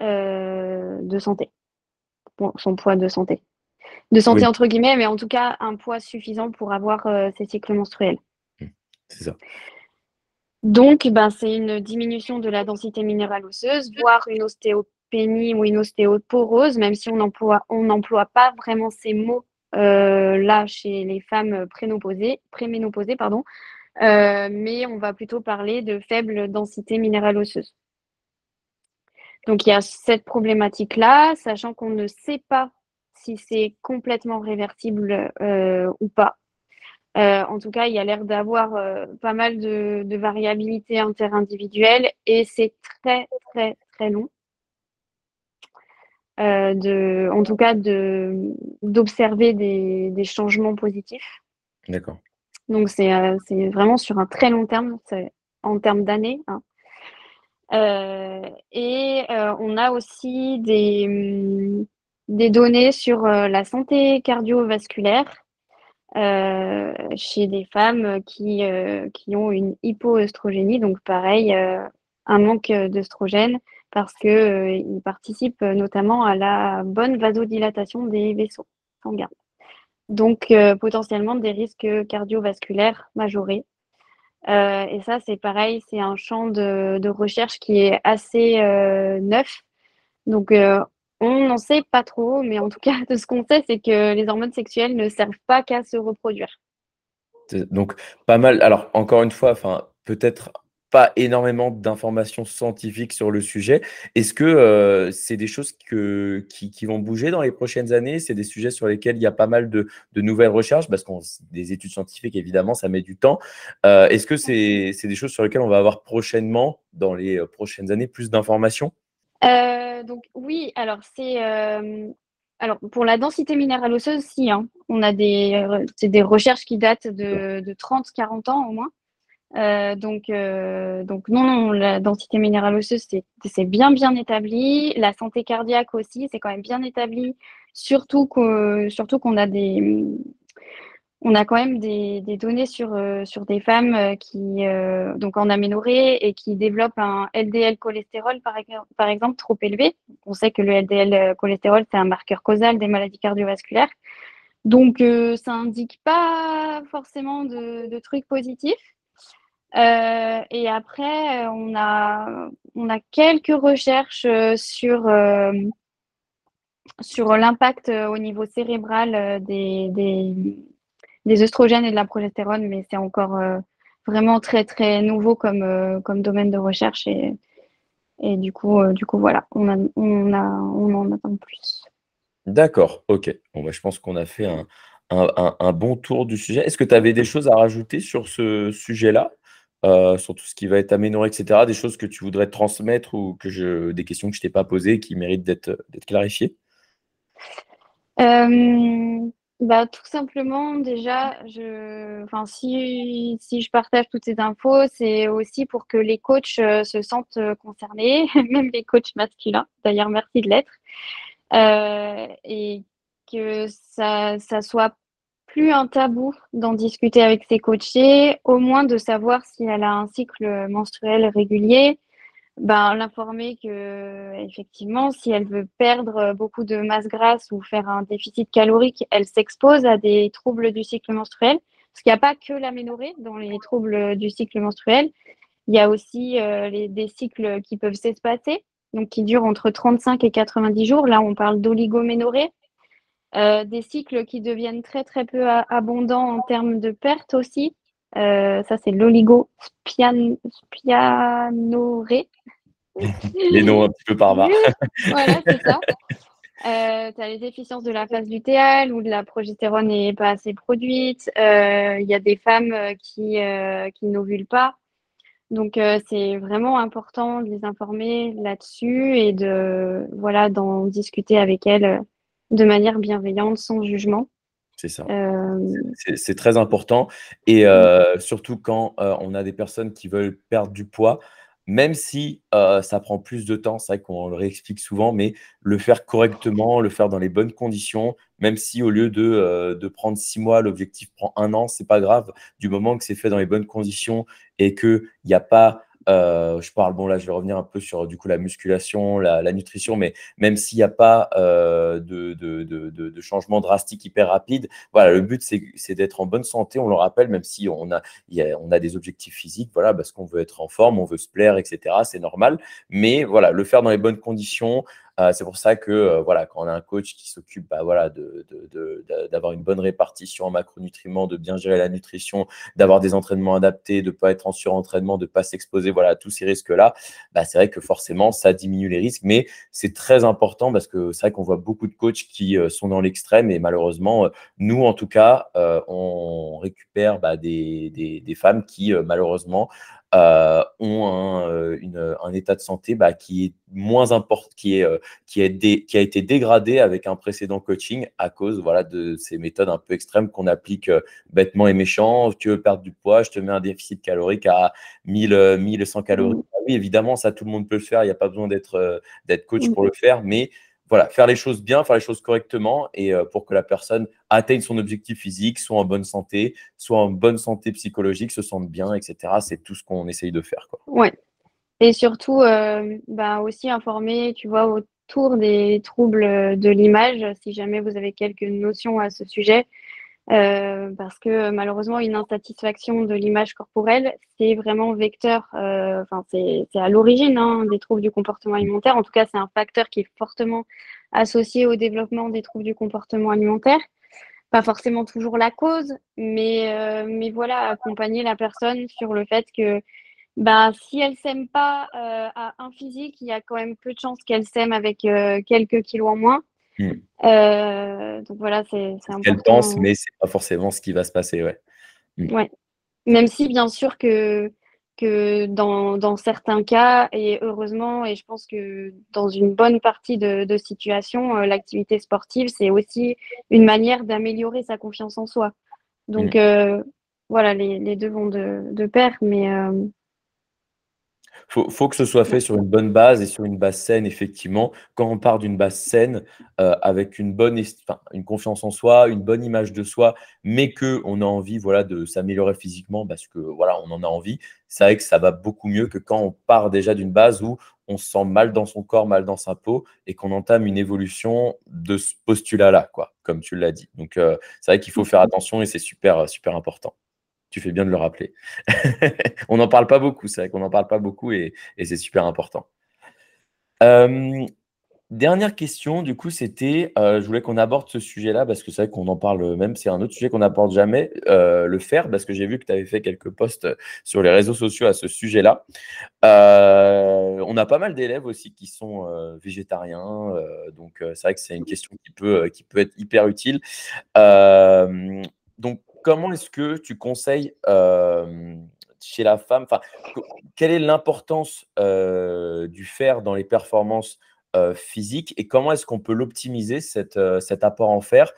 euh, de santé. son poids de santé. De santé entre guillemets, mais en tout cas un poids suffisant pour avoir euh, ses cycles menstruels.
Mmh, c'est ça.
Donc, ben, c'est une diminution de la densité minérale osseuse, voire une ostéopénie ou une ostéoporose, même si on n'emploie on n'emploie pas vraiment ces mots euh, là chez les femmes préménopausées, préménopausées pardon, euh, mais on va plutôt parler de faible densité minérale osseuse. Donc il y a cette problématique-là, sachant qu'on ne sait pas si c'est complètement réversible euh, ou pas. Euh, en tout cas, il y a l'air d'avoir pas mal de, de variabilité interindividuelle et c'est très très très long. de, en tout cas, d'observer des, des changements positifs.
D'accord.
Donc, euh, c'est vraiment sur un très long terme, en termes d'années. Hein. Euh, et euh, on a aussi des, des données sur la santé cardiovasculaire chez des femmes qui, qui ont une hypoœstrogénie, donc pareil, un manque d'œstrogène, parce qu'ils participent notamment à la bonne vasodilatation des vaisseaux sanguins donc euh, potentiellement des risques cardiovasculaires majorés. Euh, et ça, c'est pareil, c'est un champ de, recherche qui est assez euh, neuf. Donc, on n'en sait pas trop, mais en tout cas, de ce qu'on sait, c'est que les hormones sexuelles ne servent pas qu'à se reproduire.
Donc, pas mal. Alors, encore une fois, peut-être pas énormément d'informations scientifiques sur le sujet. Est-ce que euh, c'est des choses qui, vont bouger dans les prochaines années? C'est des sujets sur lesquels il y a pas mal de, nouvelles recherches? Parce qu'on des études scientifiques, évidemment, ça met du temps. Euh, est-ce que c'est des choses sur lesquelles on va avoir prochainement, dans les euh, prochaines années, plus d'informations?
Donc oui, alors c'est... Alors, pour la densité minérale osseuse, si, hein. on a des, des recherches qui datent de, de 30-40 ans au moins. Euh, donc, euh, donc non, non, la densité minérale osseuse, c'est bien, bien établi. La santé cardiaque aussi, c'est quand même bien établi. Surtout surtout qu'on a des, on a quand même des, données sur, euh, sur des femmes qui, donc en aménorrhée et qui développent un LDL cholestérol, par, exemple, trop élevé. On sait que le LDL cholestérol, c'est un marqueur causal des maladies cardiovasculaires. Donc, ça indique pas forcément de, trucs positifs. Euh, et après, on a, quelques recherches euh, sur, euh, l'impact au niveau cérébral des, des, œstrogènes et de la progestérone, mais c'est encore vraiment très, très nouveau comme, comme domaine de recherche. Et Et du coup, du coup voilà, on, a, on, a, on en attend plus.
D'accord, ok. Bon, bah, je pense qu'on a fait un, un, un, bon tour du sujet. Est-ce que tu avais des choses à rajouter sur ce sujet-là euh, sur tout ce qui va être amélioré, etc. Des choses que tu voudrais transmettre ou que je, des questions que je t'ai pas posées qui méritent d'être clarifiées?
Euh, bah, Tout simplement, déjà, je, enfin, si, si je partage toutes ces infos, c'est aussi pour que les coachs euh, se sentent concernés, même les coachs masculins. D'ailleurs, merci de l'être. et que ça, ça soit plus un tabou d'en discuter avec ses coachés, au moins de savoir si elle a un cycle menstruel régulier, ben, l'informer que effectivement, si elle veut perdre beaucoup de masse grasse ou faire un déficit calorique, elle s'expose à des troubles du cycle menstruel. Parce qu'il n'y a pas que l'aménorrhée dans les troubles du cycle menstruel. Il y a aussi euh, des cycles qui peuvent s'espacer, donc qui durent entre 35 et 90 jours. Là, on parle d'oligoménorrhée. Euh, des cycles qui deviennent très très peu abondants en termes de pertes aussi. Euh, ça, c'est l'oligospianorée.
les noms un petit peu barbares.
voilà, c'est ça. Euh, tu as les déficiences de la phase lutéale où la progestérone n'est pas assez produite. Il y a des femmes qui, qui n'ovulent pas. Donc, c'est vraiment important de les informer là-dessus et de voilà d'en discuter avec elles de manière bienveillante, sans jugement.
C'est ça. Euh, c'est très important. Et euh, surtout quand euh, on a des personnes qui veulent perdre du poids, même si ça prend plus de temps, c'est vrai qu'on le réexplique souvent, mais le faire correctement, le faire dans les bonnes conditions, même si au lieu de, de prendre six mois, l'objectif prend un an, c'est pas grave, du moment que c'est fait dans les bonnes conditions et qu'il n'y a pas euh, je parle, bon là je vais revenir un peu sur du coup la musculation, la, nutrition, mais même s'il n'y a pas euh, de, de, de, de, changement drastique hyper rapide, voilà, le but c'est d'être en bonne santé, on le rappelle, même si on a, on a des objectifs physiques, voilà, parce qu'on veut être en forme, on veut se plaire, etc. C'est normal, mais voilà, le faire dans les bonnes conditions, c'est pour ça que euh, voilà, quand on a un coach qui s'occupe bah, voilà, d'avoir une bonne répartition en macronutriments, de bien gérer la nutrition, d'avoir des entraînements adaptés, de ne pas être en surentraînement, de ne pas s'exposer voilà, à tous ces risques-là, bah, c'est vrai que forcément, ça diminue les risques. Mais c'est très important parce que c'est vrai qu'on voit beaucoup de coachs qui euh, sont dans l'extrême et malheureusement, nous, en tout cas, on récupère bah, des, des, femmes qui, malheureusement, euh, ont un, euh, un, état de santé bah, qui est moins important, qui, est, euh, qui, est qui a été dégradé avec un précédent coaching à cause voilà, de ces méthodes un peu extrêmes qu'on applique bêtement et méchant. Tu veux perdre du poids, je te mets un déficit calorique à 1000, 1100 calories. Mmh. Ah oui, évidemment, ça, tout le monde peut le faire. Il n'y a pas besoin d'être d'être coach mmh. pour le faire, mais voilà, faire les choses bien, faire les choses correctement et euh, pour que la personne atteigne son objectif physique, soit en bonne santé, soit en bonne santé psychologique, se sente bien, etc. C'est tout ce qu'on essaye de faire.
Ouais. Et surtout, euh, bah aussi informer, tu vois, autour des troubles de l'image, si jamais vous avez quelques notions à ce sujet. Euh, parce que malheureusement, une insatisfaction de l'image corporelle, c'est vraiment vecteur, euh, enfin, c'est à l'origine hein, des troubles du comportement alimentaire. En tout cas, c'est un facteur qui est fortement associé au développement des troubles du comportement alimentaire. Pas forcément toujours la cause, mais, euh, mais voilà, accompagner la personne sur le fait que bah, si elle s'aime pas à un physique, il y a quand même peu de chances qu'elle s'aime avec quelques kilos en moins. Mmh. Euh, donc voilà, c'est important.
Elle pense, mais c'est pas forcément ce qui va se passer, ouais.
Mmh. Ouais. Même si, bien sûr, que, que dans, dans, certains cas, et heureusement, et je pense que dans une bonne partie de, de situations, euh, l'activité sportive, c'est aussi une manière d'améliorer sa confiance en soi. Donc, mmh. euh, voilà, les, les, deux vont de, de pair, mais,
faut, faut que ce soit fait sur une bonne base et sur une base saine, effectivement. Quand on part d'une base saine, euh, avec une bonne confiance en soi, une bonne image de soi, mais qu'on a envie voilà, de s'améliorer physiquement parce que voilà, on en a envie, c'est vrai que ça va beaucoup mieux que quand on part déjà d'une base où on se sent mal dans son corps, mal dans sa peau, et qu'on entame une évolution de ce postulat-là, quoi, comme tu l'as dit. Donc, euh, c'est vrai qu'il faut faire attention et c'est super, super important tu fais bien de le rappeler. on n'en parle pas beaucoup, c'est vrai qu'on n'en parle pas beaucoup et, c'est super important. Euh, Dernière question, du coup, c'était, heu, je voulais qu'on aborde ce sujet-là parce que c'est vrai qu'on en parle, même c'est un autre sujet qu'on n'aborde jamais, heu, le fer, parce que j'ai vu que tu avais fait quelques posts, sur les réseaux sociaux à ce sujet-là. On a pas mal d'élèves aussi qui sont, végétariens, donc c'est vrai que c'est une question qui peut, qui peut être hyper utile. Donc comment est-ce que tu conseilles, chez la femme enfin, quelle est l'importance, du fer dans les performances heu, physique et comment est-ce qu'on peut l'optimiser cet, cet apport en fer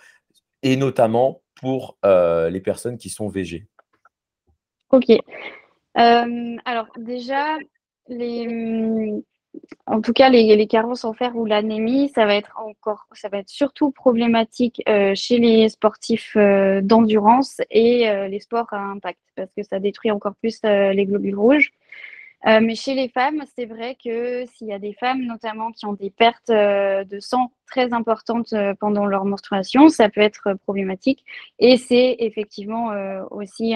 et notamment pour, les personnes qui sont végé?
OK. Alors déjà, les, mmh, en tout cas les les en fer ou l'anémie, ça va être encore ça va être surtout problématique, heu, chez les sportifs, heu, d'endurance et heu, les sports à impact parce que ça détruit encore plus, les globules rouges. Heu, mais chez les femmes, c'est vrai que s'il y a des femmes notamment qui ont des pertes, heu, de sang très importantes, heu, pendant leur menstruation, ça peut être, problématique et c'est effectivement, aussi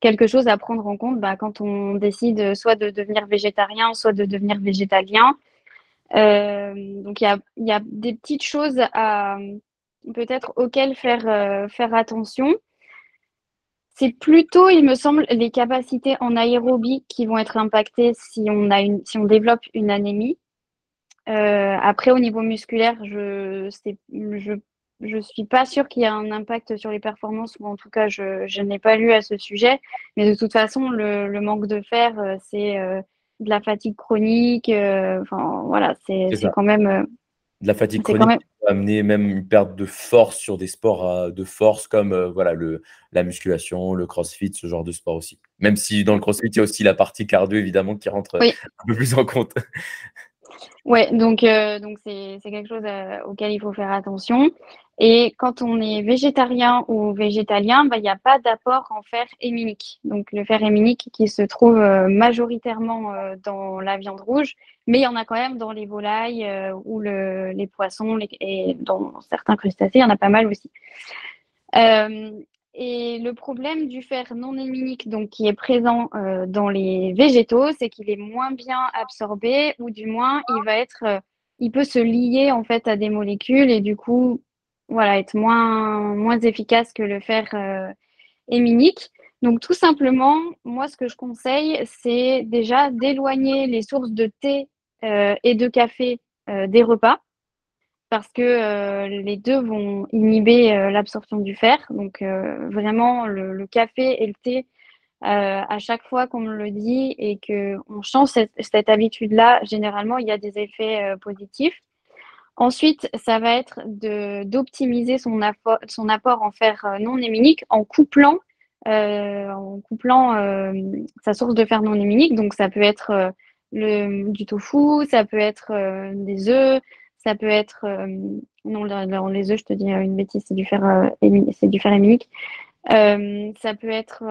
quelque chose à prendre en compte, bah, quand on décide, soit de devenir végétarien, soit de devenir végétalien. Donc il y a des petites choses peut-être auxquelles faire, faire attention. C'est plutôt, il me semble, les capacités en aérobie qui vont être impactées si on a une si on développe une anémie. Heu, après au niveau musculaire, je je suis pas sûre qu'il y ait un impact sur les performances ou en tout cas je je n'ai pas lu à ce sujet. Mais de toute façon le le manque de fer, heu, c'est, heu, de la fatigue chronique, enfin voilà, c'est quand même,
De la fatigue chronique
même
peut amener même une perte de force sur des sports à de force comme, heu, voilà le la musculation, le crossfit, ce genre de sport aussi. Même si dans le crossfit, il y a aussi la partie cardio évidemment qui rentre,
oui.
un peu plus en compte.
Ouais, donc c'est quelque chose, auquel il faut faire attention et quand on est végétarien ou végétalien, bah, il y a pas d'apport en fer héminique. Donc le fer héminique qui se trouve, heu, majoritairement, heu, dans la viande rouge, mais il y en a quand même dans les volailles, heu, ou le les poissons et dans certains crustacés, il y en a pas mal aussi. Et le problème du fer non héminique, donc qui est présent, dans les végétaux, c'est qu'il est moins bien absorbé ou du moins il va être, il peut se lier en fait à des molécules et du coup, voilà, être moins moins efficace que le fer, heu, héminique. Donc tout simplement, moi ce que je conseille, c'est déjà d'éloigner les sources de thé, heu et de café, heu, des repas parce que, heu, les 2 vont inhiber, l'absorption du fer. Donc, vraiment le café et le thé, à chaque fois qu'on le dit et qu'on change cette habitude-là, généralement, il y a des effets, positifs. Ensuite, ça va être d'optimiser son apport son apport en fer, heu, non héminique en couplant, heu, en couplant, hem, sa source de fer non héminique. Donc ça peut être, le du tofu, ça peut être, des œufs, ça peut être, non, les œufs, je te dis, une bêtise, c'est du fer, c'est du fer héminique. Ça peut être,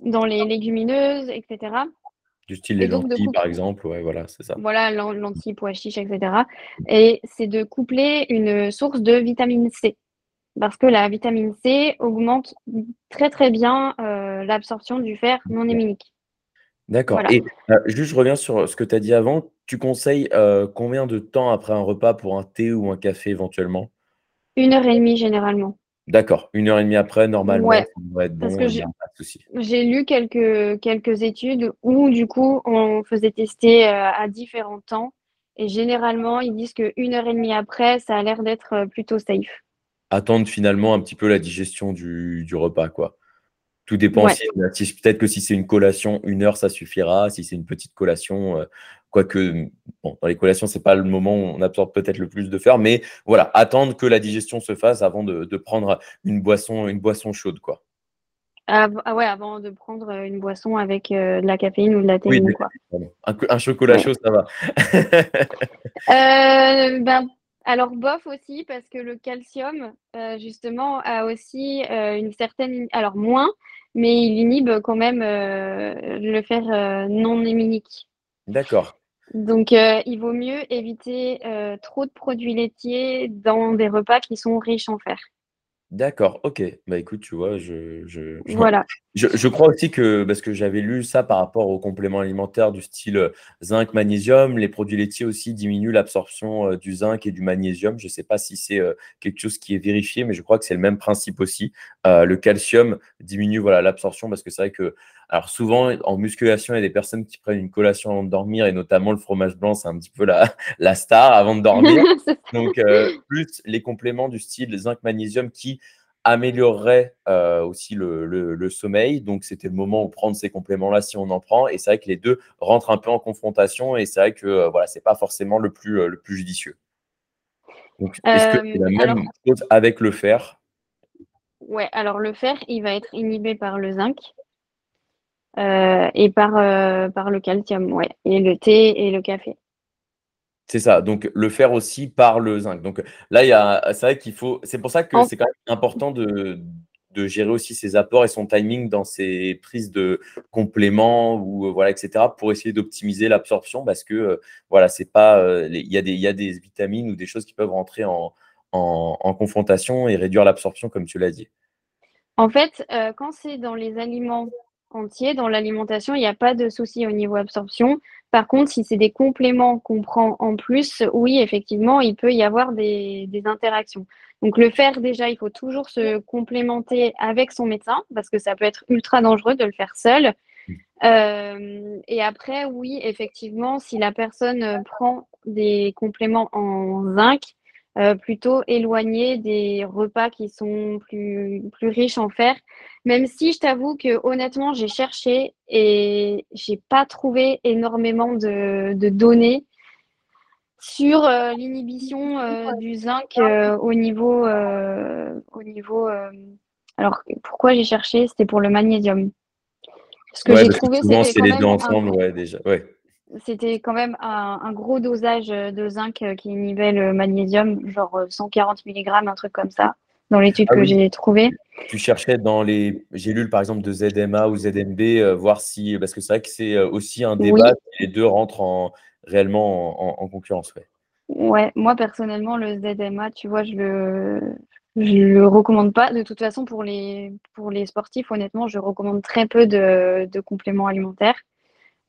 dans les légumineuses et cetera
Du style les lentilles par exemple, ouais voilà, c'est ça.
voilà, len lentilles, pois chiches et cetera et c'est de coupler une source de vitamine C. Parce que la vitamine C augmente très, très bien, heu, l'absorption du fer non héminique.
D'accord
Voilà.
et heu, juste je reviens sur, ce que tu as dit avant. Tu conseilles, combien de temps après un repas pour un thé ou un café éventuellement?
1 heure et demie généralement.
D'accord, 1 heure et demie après normalement,
Ouais,
ça devrait être bon,
j'ai
pas de souci.
j'ai lu quelques quelques études où du coup on faisait tester, heu, à différents temps et généralement ils disent que1 heure et demie après, ça a l'air d'être, heu, plutôt safe.
Attendre finalement un petit peu la digestion du du repas quoi. Tout dépend
Ouais.
si si peut-être que si c'est une collation, 1 heure ça suffira. Si c'est une petite collation, heu, quoique, bon, dans les collations, c'est pas le moment où on absorbe peut-être le plus de fer, mais voilà, attendre que la digestion se fasse avant de de prendre une boisson une boisson chaude quoi.
Ah ouais, avant de prendre, heu, une boisson avec, heu, de la caféine ou de la
Oui,
théine, quoi.
Un co un chocolat
Ouais.
chaud, ça va.
Heu, ben, alors bof aussi parce que le calcium, justement a aussi, une certaine alors moins, mais il inhibe quand même, le fer, non héminique.
D'accord.
Donc heu, il vaut mieux éviter, heu, trop de produits laitiers dans des repas qui sont riches en fer.
D'accord, OK. Bah, écoute, tu vois, je je je
Voilà.
je je crois aussi que parce que j'avais lu ça par rapport aux compléments alimentaires du style, heu, zinc, magnésium, les produits laitiers aussi diminuent l'absorption, du zinc et du magnésium. Je sais pas si c'est, quelque chose qui est vérifié, mais je crois que c'est le même principe aussi. Le calcium diminue, voilà, l'absorption parce que c'est vrai que alors souvent en musculation, il y a des personnes qui prennent une collation avant de dormir et notamment le fromage blanc, c'est un petit peu la la star avant de dormir. Donc, heu, plus les compléments du style zinc, magnésium qui amélioreraient, heu, aussi le le le sommeil. Donc, c'était le moment où prendre ces compléments-là si on en prend et c'est vrai que les 2 rentrent un peu en confrontation et c'est vrai que, heu, voilà, c'est pas forcément le plus, le plus judicieux. Donc, est-ce que c'est la même
alors
chose avec le fer?
ouais, alors le fer, il va être inhibé par le zinc, et par, heu, par le calcium, ouais et le thé et le café.
C'est ça, donc le fer aussi par le zinc. Donc là, il y a c'est vrai qu'il faut c'est pour ça que c'est quand même important de de gérer aussi ses apports et son timing dans ses prises de compléments ou heu, voilà et cetera pour essayer d'optimiser l'absorption parce que, voilà, c'est pas, il y a des il y a des vitamines ou des choses qui peuvent rentrer en en en confrontation et réduire l'absorption comme tu l'as dit.
En fait, quand c'est dans les aliments entiers, dans l'alimentation, il y a pas de souci au niveau absorption. Par contre, si c'est des compléments qu'on prend en plus, oui, effectivement, il peut y avoir des interactions. Donc le fer, déjà, il faut toujours se complémenter avec son médecin parce que ça peut être ultra dangereux de le faire seul. Hem et après, oui, effectivement, si la personne, prend des compléments en zinc, heu, plutôt éloigner des repas qui sont plus plus riches en fer. Même si je t'avoue que honnêtement, j'ai cherché et j'ai pas trouvé énormément de de données sur, heu, l'inhibition, heu, du zinc, au niveau, au niveau, alors pourquoi j'ai cherché? C'était pour le magnésium. Ce que
Ouais,
j'ai
parce
trouvé, c'était quand
les 2
même un
ensemble, ouais, déjà, ouais.
C'était quand même un un gros dosage, de zinc, heu, qui inhibait le magnésium, genre, heu, 140 milligrammes, un truc comme ça, dans l'étude
Ah
que
oui,
j'ai trouvée.
tu cherchais dans les gélules, par exemple, de ZMA ou ZMB, heu, voir si parce que c'est vrai que c'est, aussi un débat
Oui,
si les 2 rentrent en réellement en en en concurrence, ouais.
ouais, moi personnellement, le ZMA, tu vois, je le je le recommande pas. De toute façon, pour les pour les sportifs, honnêtement, je recommande très peu de de compléments alimentaires,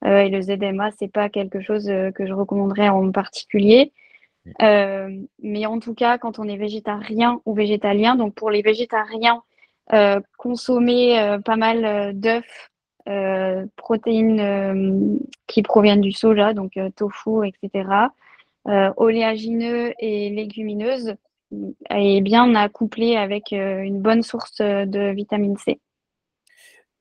et le ZMA, c'est pas quelque chose, heu, que je recommanderais en particulier.
Mmh.
Hem, mais en tout cas, quand on est végétarien ou végétalien, donc pour les végétariens, consommer, pas mal, d'œufs, protéines, qui proviennent du soja, donc tofu et cetera, heu, oléagineux et légumineuses, mmh et bien accoupler avec, heu, une bonne source, de vitamine C.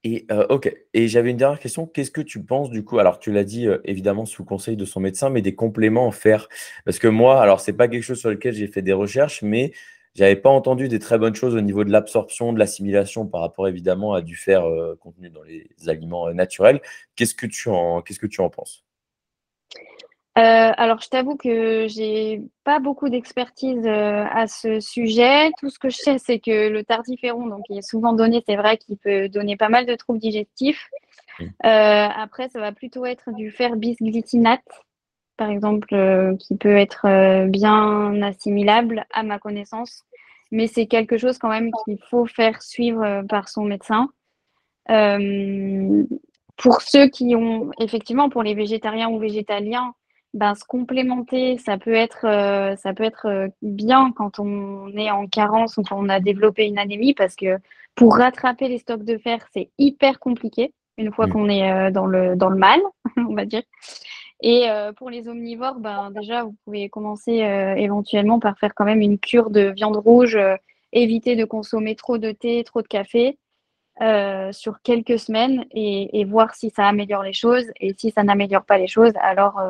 Et heu, OK et j'avais une dernière question. Qu'est-ce que tu penses du coup alors tu l'as dit, évidemment sous conseil de son médecin, mais des compléments en fer? Parce que moi, alors c'est pas quelque chose sur lequel j'ai fait des recherches, mais j'avais pas entendu des très bonnes choses au niveau de l'absorption, de l'assimilation par rapport évidemment à du fer, contenu dans les aliments, naturels. Qu'est-ce que tu qu'est-ce que tu en penses?
Heu, alors je t'avoue que j'ai pas beaucoup d'expertise, heu, à ce sujet. Tout ce que je sais, c'est que le tardiféron, donc qui est souvent donné, c'est vrai qu'il peut donner pas mal de troubles digestifs. Heu, après ça va plutôt être du fer-bisglycinate, par exemple, qui peut être, bien assimilable à ma connaissance. Mais c'est quelque chose quand même qu'il faut faire suivre, par son médecin. Pour ceux qui ont effectivement, pour les végétariens ou végétaliens, ben, se complémenter, ça peut être, heu, ça peut être, heu, bien quand on est en carence ou quand on a développé une anémie parce que pour rattraper les stocks de fer, c'est hyper compliqué une fois
Mmh.
qu'on est, heu, dans le dans le mal, on va dire et pour les omnivores, ben, déjà, vous pouvez commencer, éventuellement par faire quand même une cure de viande rouge, éviter de consommer trop de thé, trop de café sur quelques semaines et et voir si ça améliore les choses et si ça n'améliore pas les choses, alors,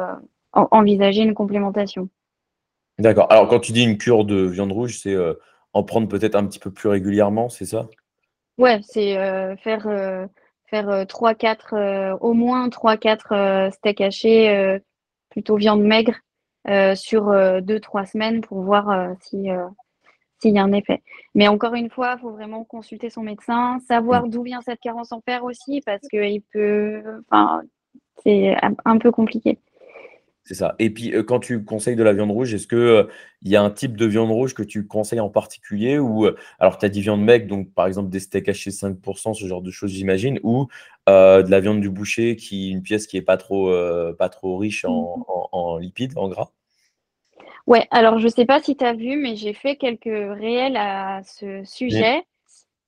en envisager une complémentation.
D'accord. Alors quand tu dis une cure de viande rouge, c'est, heu, en prendre peut-être un petit peu plus régulièrement, c'est ça?
Ouais, c'est, heu, faire, heu, faire, heu, 3-4, heu, au moins trois quatre heu, steaks hachés, plutôt viande maigre, sur, heu, 2-3 semaines pour voir, si, s'il y a un effet. Mais encore une fois, il faut vraiment consulter son médecin, savoir d'où vient cette carence en fer aussi parce qu'il peut enfin, c'est un peu compliqué.
C'est ça. Et puis, quand tu conseilles de la viande rouge, est-ce qu'il il y a un type de viande rouge que tu conseilles en particulier ou alors tu as dit viande maigre, donc par exemple des steaks hachés 5% ce genre de choses, j'imagine, ou de la viande du boucher qui une pièce qui est pas trop, pas trop riche en, mmh. lipides, en gras?
Ouais, alors je sais pas si tu as vu, mais j'ai fait quelques réels à ce sujet.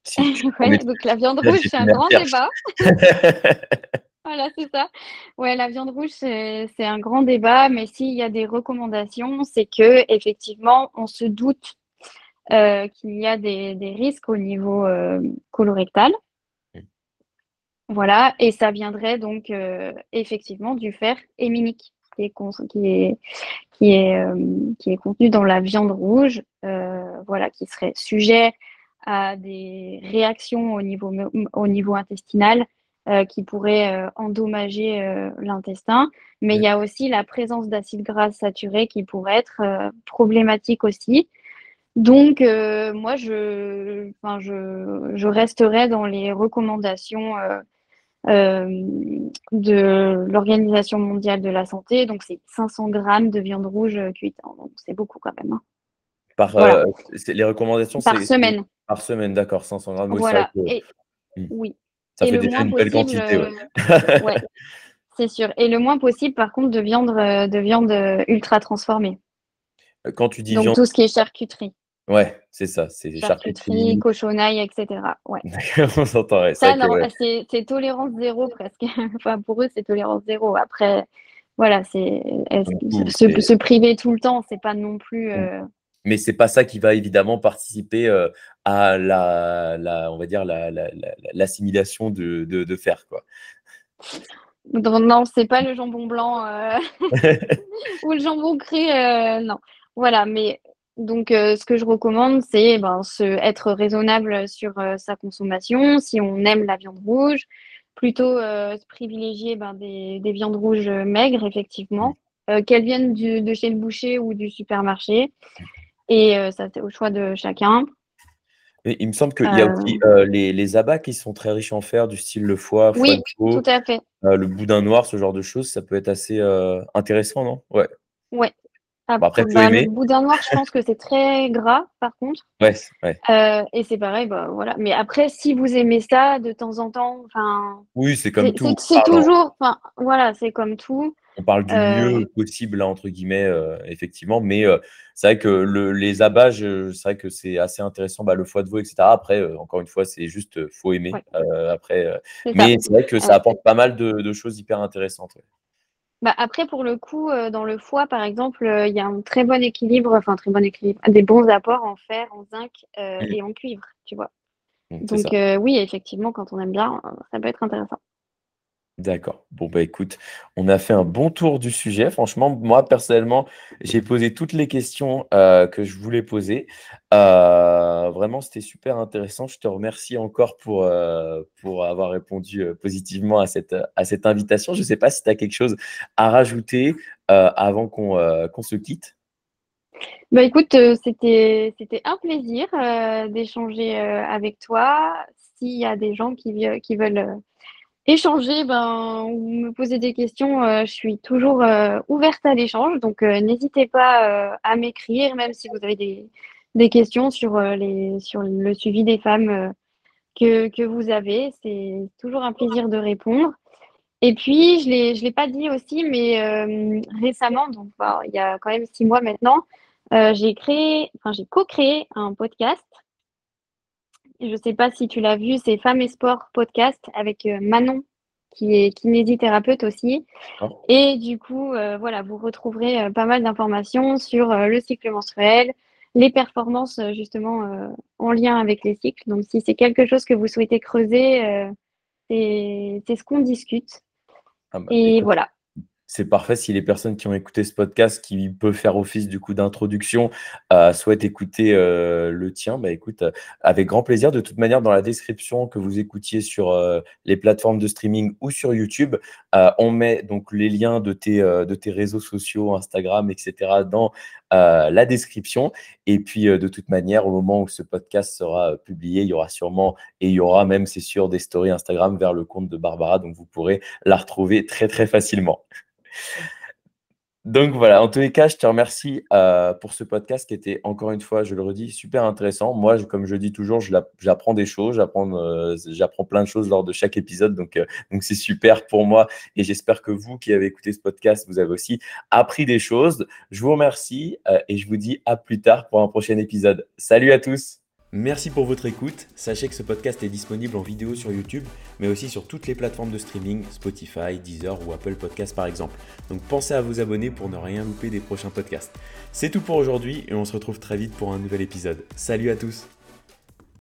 donc la viande rouge, c'est un grand débat. Voilà, c'est ça. Ouais, la viande rouge, c'est un grand débat, mais s'il y a des recommandations, c'est que effectivement, on se doute euh, qu'il y a des, risques au niveau euh, colorectal. Voilà, et ça viendrait donc euh, effectivement du fer héminique qui est, qui est, qui est, qui est contenu dans la viande rouge, voilà, qui serait sujet à des réactions au niveau, au niveau intestinal euh, qui pourrait euh, endommager euh, l'intestin. Mais il y a aussi la présence d'acides gras saturés qui pourrait être problématique aussi. Donc, moi, je, je, je, resterai dans les recommandations de l'Organisation mondiale de la santé. Donc, c'est 500 grammes de viande rouge cuite. Donc, c'est beaucoup quand même. Hein.
Par, les recommandations,
Par semaine.
Par semaine, d'accord, 500 grammes.
Voilà. Et, hmm. Oui.
Ça fait déjà une belle quantité.
Euh, ouais. c'est sûr. Et le moins possible, par contre, de viande, euh, de viande euh, ultra transformée.
Quand tu dis
Donc, tout ce qui est charcuterie.
Ouais, c'est ça. C'est
charcuterie, cochonaille, etc. Ouais.
On s'entend.
Ça, non, c'est tolérance zéro presque. enfin, pour eux, c'est tolérance zéro. Après, voilà, c'est se, se, priver tout le temps, c'est pas non plus.
Mm mais c'est pas ça qui va évidemment participer euh, à la, la, on va dire l'assimilation la, de, de, de, fer quoi.
Non, c'est pas le jambon blanc euh, ou le jambon cru, euh, non. Voilà, mais donc ce que je recommande, c'est ben, se, être raisonnable sur sa consommation. Si on aime la viande rouge, plutôt privilégier ben, des, des, viandes rouges maigres, effectivement, qu'elles viennent du, de chez le boucher ou du supermarché. Et euh, ça, c'est au choix de chacun.
il me semble qu'il y a aussi euh, euh, les, les, abats qui sont très riches en fer, du style le foie,
foie oui, tout à fait.
le boudin noir, ce genre de choses, ça peut être assez intéressant, non?
Ouais. Ouais. Après, bah, le boudin noir, je pense que c'est très gras, par contre.
Ouais, ouais.
et c'est pareil, bah, voilà. Mais après, si vous aimez ça de temps en temps, enfin.
Oui, c'est comme tout.
C'est toujours, enfin, voilà, c'est comme tout.
On parle du mieux possible, entre guillemets, effectivement. Mais c'est vrai que le, les abats, c'est vrai que c'est assez intéressant, bah, le foie de veau, etc. Après, encore une fois, c'est juste, faut aimer. après, mais c'est vrai que ça apporte pas mal de, choses hyper intéressantes.
Bah, après, pour le coup, dans le foie, par exemple, il y a un très bon équilibre, enfin, très bon équilibre, des bons apports en fer, en zinc mmh. et en cuivre, tu vois. Mmh, Donc, oui, effectivement, quand on aime bien, ça peut être intéressant.
D'accord. Bon, bah écoute, on a fait un bon tour du sujet. Franchement, moi, personnellement, j'ai posé toutes les questions euh, que je voulais poser. Euh, vraiment, c'était super intéressant. Je te remercie encore pour, euh, avoir répondu positivement à cette, invitation. Je ne sais pas si tu as quelque chose à rajouter avant qu'on se quitte.
Bah écoute, c'était un plaisir d'échanger avec toi. S'il y a des gens qui veulent échanger ben, ou me poser des questions, euh, je suis toujours euh, ouverte à l'échange. Donc, euh, n'hésitez pas à m'écrire, même si vous avez des, des questions sur, les, sur le suivi des femmes que, que vous avez. C'est toujours un plaisir de répondre. Et puis, je ne l'ai pas dit aussi, mais récemment, donc il y a quand même six mois maintenant, j'ai créé, enfin, j'ai co-créé un podcast je ne sais pas si tu l'as vu, c'est Femmes et Sport podcast avec euh, Manon, qui est kinésithérapeute aussi. Et du coup, euh, voilà, vous retrouverez euh, pas mal d'informations sur le cycle menstruel, les performances justement en lien avec les cycles. Donc, si c'est quelque chose que vous souhaitez creuser, c'est ce qu'on discute. Ah bah, et voilà
c'est parfait si les personnes qui ont écouté ce podcast, qui peut faire office du coup d'introduction, euh, souhaitent écouter euh, le tien. Bah écoute, euh, avec grand plaisir. De toute manière, dans la description que vous écoutiez sur les plateformes de streaming ou sur YouTube, on met donc les liens de tes, de tes réseaux sociaux, Instagram, etc. dans la description. Et puis, de toute manière, au moment où ce podcast sera publié, il y aura sûrement, et il y aura même, c'est sûr, des stories Instagram vers le compte de Barbara. Donc, vous pourrez la retrouver très, très facilement. Donc voilà, en tous les cas, je te remercie euh, pour ce podcast qui était, encore une fois, je le redis, super intéressant. Moi, comme je dis toujours, j'apprends des choses, euh, j'apprends plein de choses lors de chaque épisode. Donc euh, donc c'est super pour moi et j'espère que vous qui avez écouté ce podcast, vous avez aussi appris des choses. Je vous remercie et je vous dis à plus tard pour un prochain épisode. Salut à tous Merci pour votre écoute. Sachez que ce podcast est disponible en vidéo sur YouTube, mais aussi sur toutes les plateformes de streaming, Spotify, Deezer ou Apple Podcasts par exemple. Donc pensez à vous abonner pour ne rien louper des prochains podcasts. C'est tout pour aujourd'hui et on se retrouve très vite pour un nouvel épisode. Salut à tous